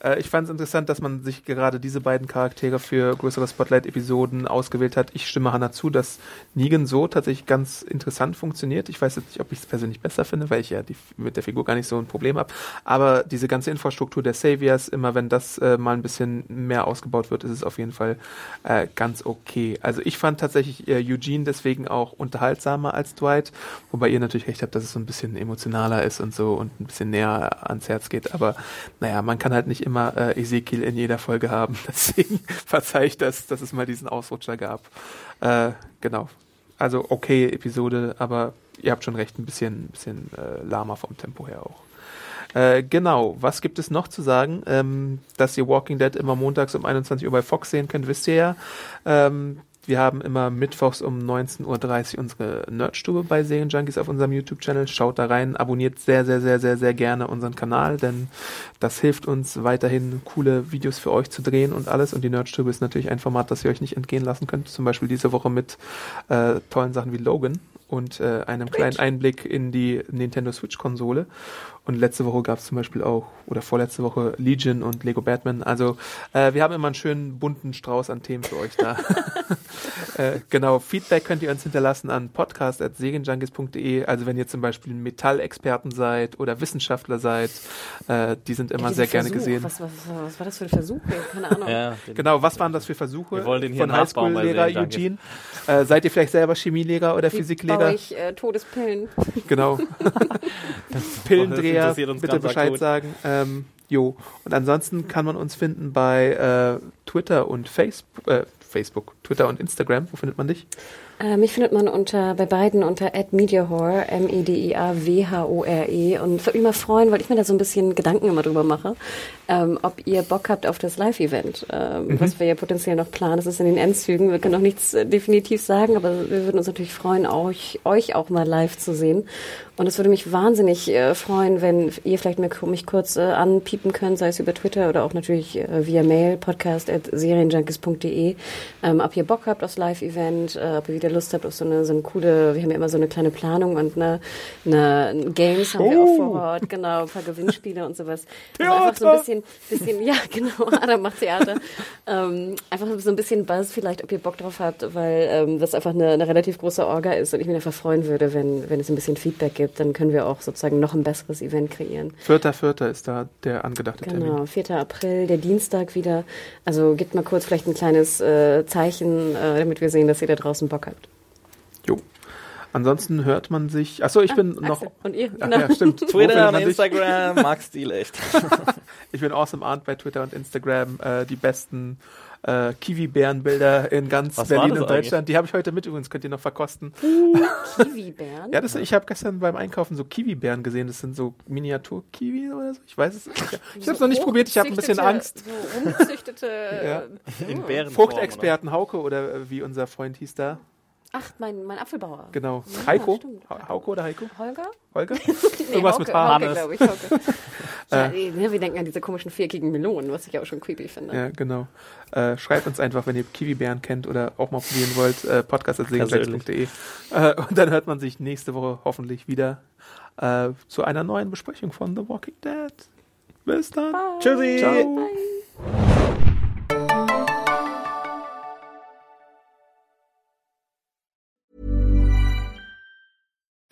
äh, ich fand es interessant, dass man sich gerade diese beiden Charaktere für größere Spotlight-Episoden ausgewählt hat. Ich stimme Hannah zu, dass Negan so tatsächlich ganz interessant funktioniert. Ich weiß jetzt nicht, ob ich es persönlich besser finde, weil ich ja die, mit der Figur gar nicht so ein Problem habe. Aber diese ganze Infrastruktur der Saviors, immer wenn das äh, mal ein bisschen mehr ausgebaut wird, ist es auf jeden Fall äh, ganz okay. Also ich fand tatsächlich äh, Eugene deswegen auch unterhaltsamer als Dwight, wobei ihr natürlich recht habt, dass es so ein bisschen emotionaler ist und so und ein bisschen näher ans Herz geht. Aber naja, man kann halt nicht immer äh, Ezekiel in jeder Folge haben. Deswegen verzeih ich das, dass es mal diesen Ausrutscher gab. Äh, genau. Also okay Episode, aber ihr habt schon recht, ein bisschen, ein bisschen äh, lahmer vom Tempo her auch. Äh, genau, was gibt es noch zu sagen? Ähm, dass ihr Walking Dead immer montags um 21 Uhr bei Fox sehen könnt, wisst ihr ja. Ähm, wir haben immer mittwochs um 19.30 Uhr unsere Nerdstube bei Serienjunkies auf unserem YouTube-Channel. Schaut da rein, abonniert sehr, sehr, sehr, sehr, sehr gerne unseren Kanal, denn das hilft uns weiterhin, coole Videos für euch zu drehen und alles. Und die Nerdstube ist natürlich ein Format, das ihr euch nicht entgehen lassen könnt. Zum Beispiel diese Woche mit äh, tollen Sachen wie Logan und äh, einem kleinen Einblick in die Nintendo Switch-Konsole. Und letzte Woche gab es zum Beispiel auch, oder vorletzte Woche, Legion und Lego Batman. Also äh, wir haben immer einen schönen bunten Strauß an Themen für euch da. äh, genau, Feedback könnt ihr uns hinterlassen an podcast.segenjunkies.de. Also wenn ihr zum Beispiel Metallexperten seid oder Wissenschaftler seid, äh, die sind immer Ja, sehr dieser gerne Versuch, gesehen. Was, was, was war das für ein Versuch? Keine Ahnung. Ja, Genau, was waren das für Versuche Wir wollen den hier von Highschool-Lehrer. Eugene? Äh, seid ihr vielleicht selber Chemielehrer oder Wie Physiklehrer? baue ich äh, Todespillen? Genau. Das Pillendreher, uns bitte Bescheid akut. sagen. Ähm, jo. Und ansonsten kann man uns finden bei äh, Twitter und Facebook, äh, Facebook, Twitter und Instagram. Wo findet man dich? Äh, mich findet man unter bei beiden unter @mediahore, M E D I A W H O R E und würde mich mal freuen, weil ich mir da so ein bisschen Gedanken immer drüber mache, ähm, ob ihr Bock habt auf das Live-Event, ähm, was wir ja potenziell noch planen. Das ist in den Endzügen. Wir können noch nichts äh, definitiv sagen, aber wir würden uns natürlich freuen, euch euch auch mal live zu sehen. Und es würde mich wahnsinnig äh, freuen, wenn ihr vielleicht mir, mich kurz äh, anpiepen könnt, sei es über Twitter oder auch natürlich äh, via Mail, podcast at serienjunkies.de, ähm, ob ihr Bock habt aufs Live-Event, äh, ob ihr wieder Lust habt auf so eine, so eine coole, wir haben ja immer so eine kleine Planung und eine, eine Games haben wir auch vor Ort, genau, ein paar Gewinnspiele und sowas. Also einfach so ein bisschen, bisschen, ja genau, Adam macht Theater. ähm, einfach so ein bisschen Buzz vielleicht, ob ihr Bock drauf habt, weil ähm, das einfach eine, eine relativ große Orga ist und ich mich einfach freuen würde, wenn, wenn es ein bisschen Feedback gibt, dann können wir auch sozusagen noch ein besseres Event kreieren. Vierter, vierter ist da der angedachte Termin. Genau, 4. April, der Dienstag wieder. Also gebt mal kurz vielleicht ein kleines äh, Zeichen, äh, damit wir sehen, dass ihr da draußen Bock habt. Ansonsten hört man sich. Achso, ich bin noch. Axel, Und ihr? Ach, Genau. ja, stimmt. Wo Twitter und? Instagram, Max Stil echt. Ich bin Awesome Arndt bei Twitter und Instagram. Äh, die besten äh, Kiwi-Bärenbilder in ganz Was Berlin und Deutschland. Die habe ich heute mit übrigens, könnt ihr noch verkosten. Kiwi-Bären? Ja, das, ich habe gestern beim Einkaufen so Kiwi-Bären gesehen. Das sind so Miniatur-Kiwi oder so. Ich weiß es nicht. Ich habe es noch nicht probiert. Ich habe ein bisschen Angst. So rumgezüchtete. Ja. In Bärenform, Fruchtexperten Hauke oder wie unser Freund hieß da. Ach, mein, mein Apfelbauer. Genau. Ja, Heiko? Ha- Hauko oder Heiko? Holger? Holger? Nee, Irgendwas Hauke, mit H. Hauke, Hannes. glaube ich. Hauke. ja, ne, wir denken an diese komischen viereckigen Melonen, was ich auch schon creepy finde. Ja, genau. Äh, schreibt uns einfach, wenn ihr Kiwi-Bären kennt oder auch mal probieren wollt, äh, podcast.segensex.de. Äh, und dann hört man sich nächste Woche hoffentlich wieder äh, zu einer neuen Besprechung von The Walking Dead. Bis dann. Tschüssi. Ciao.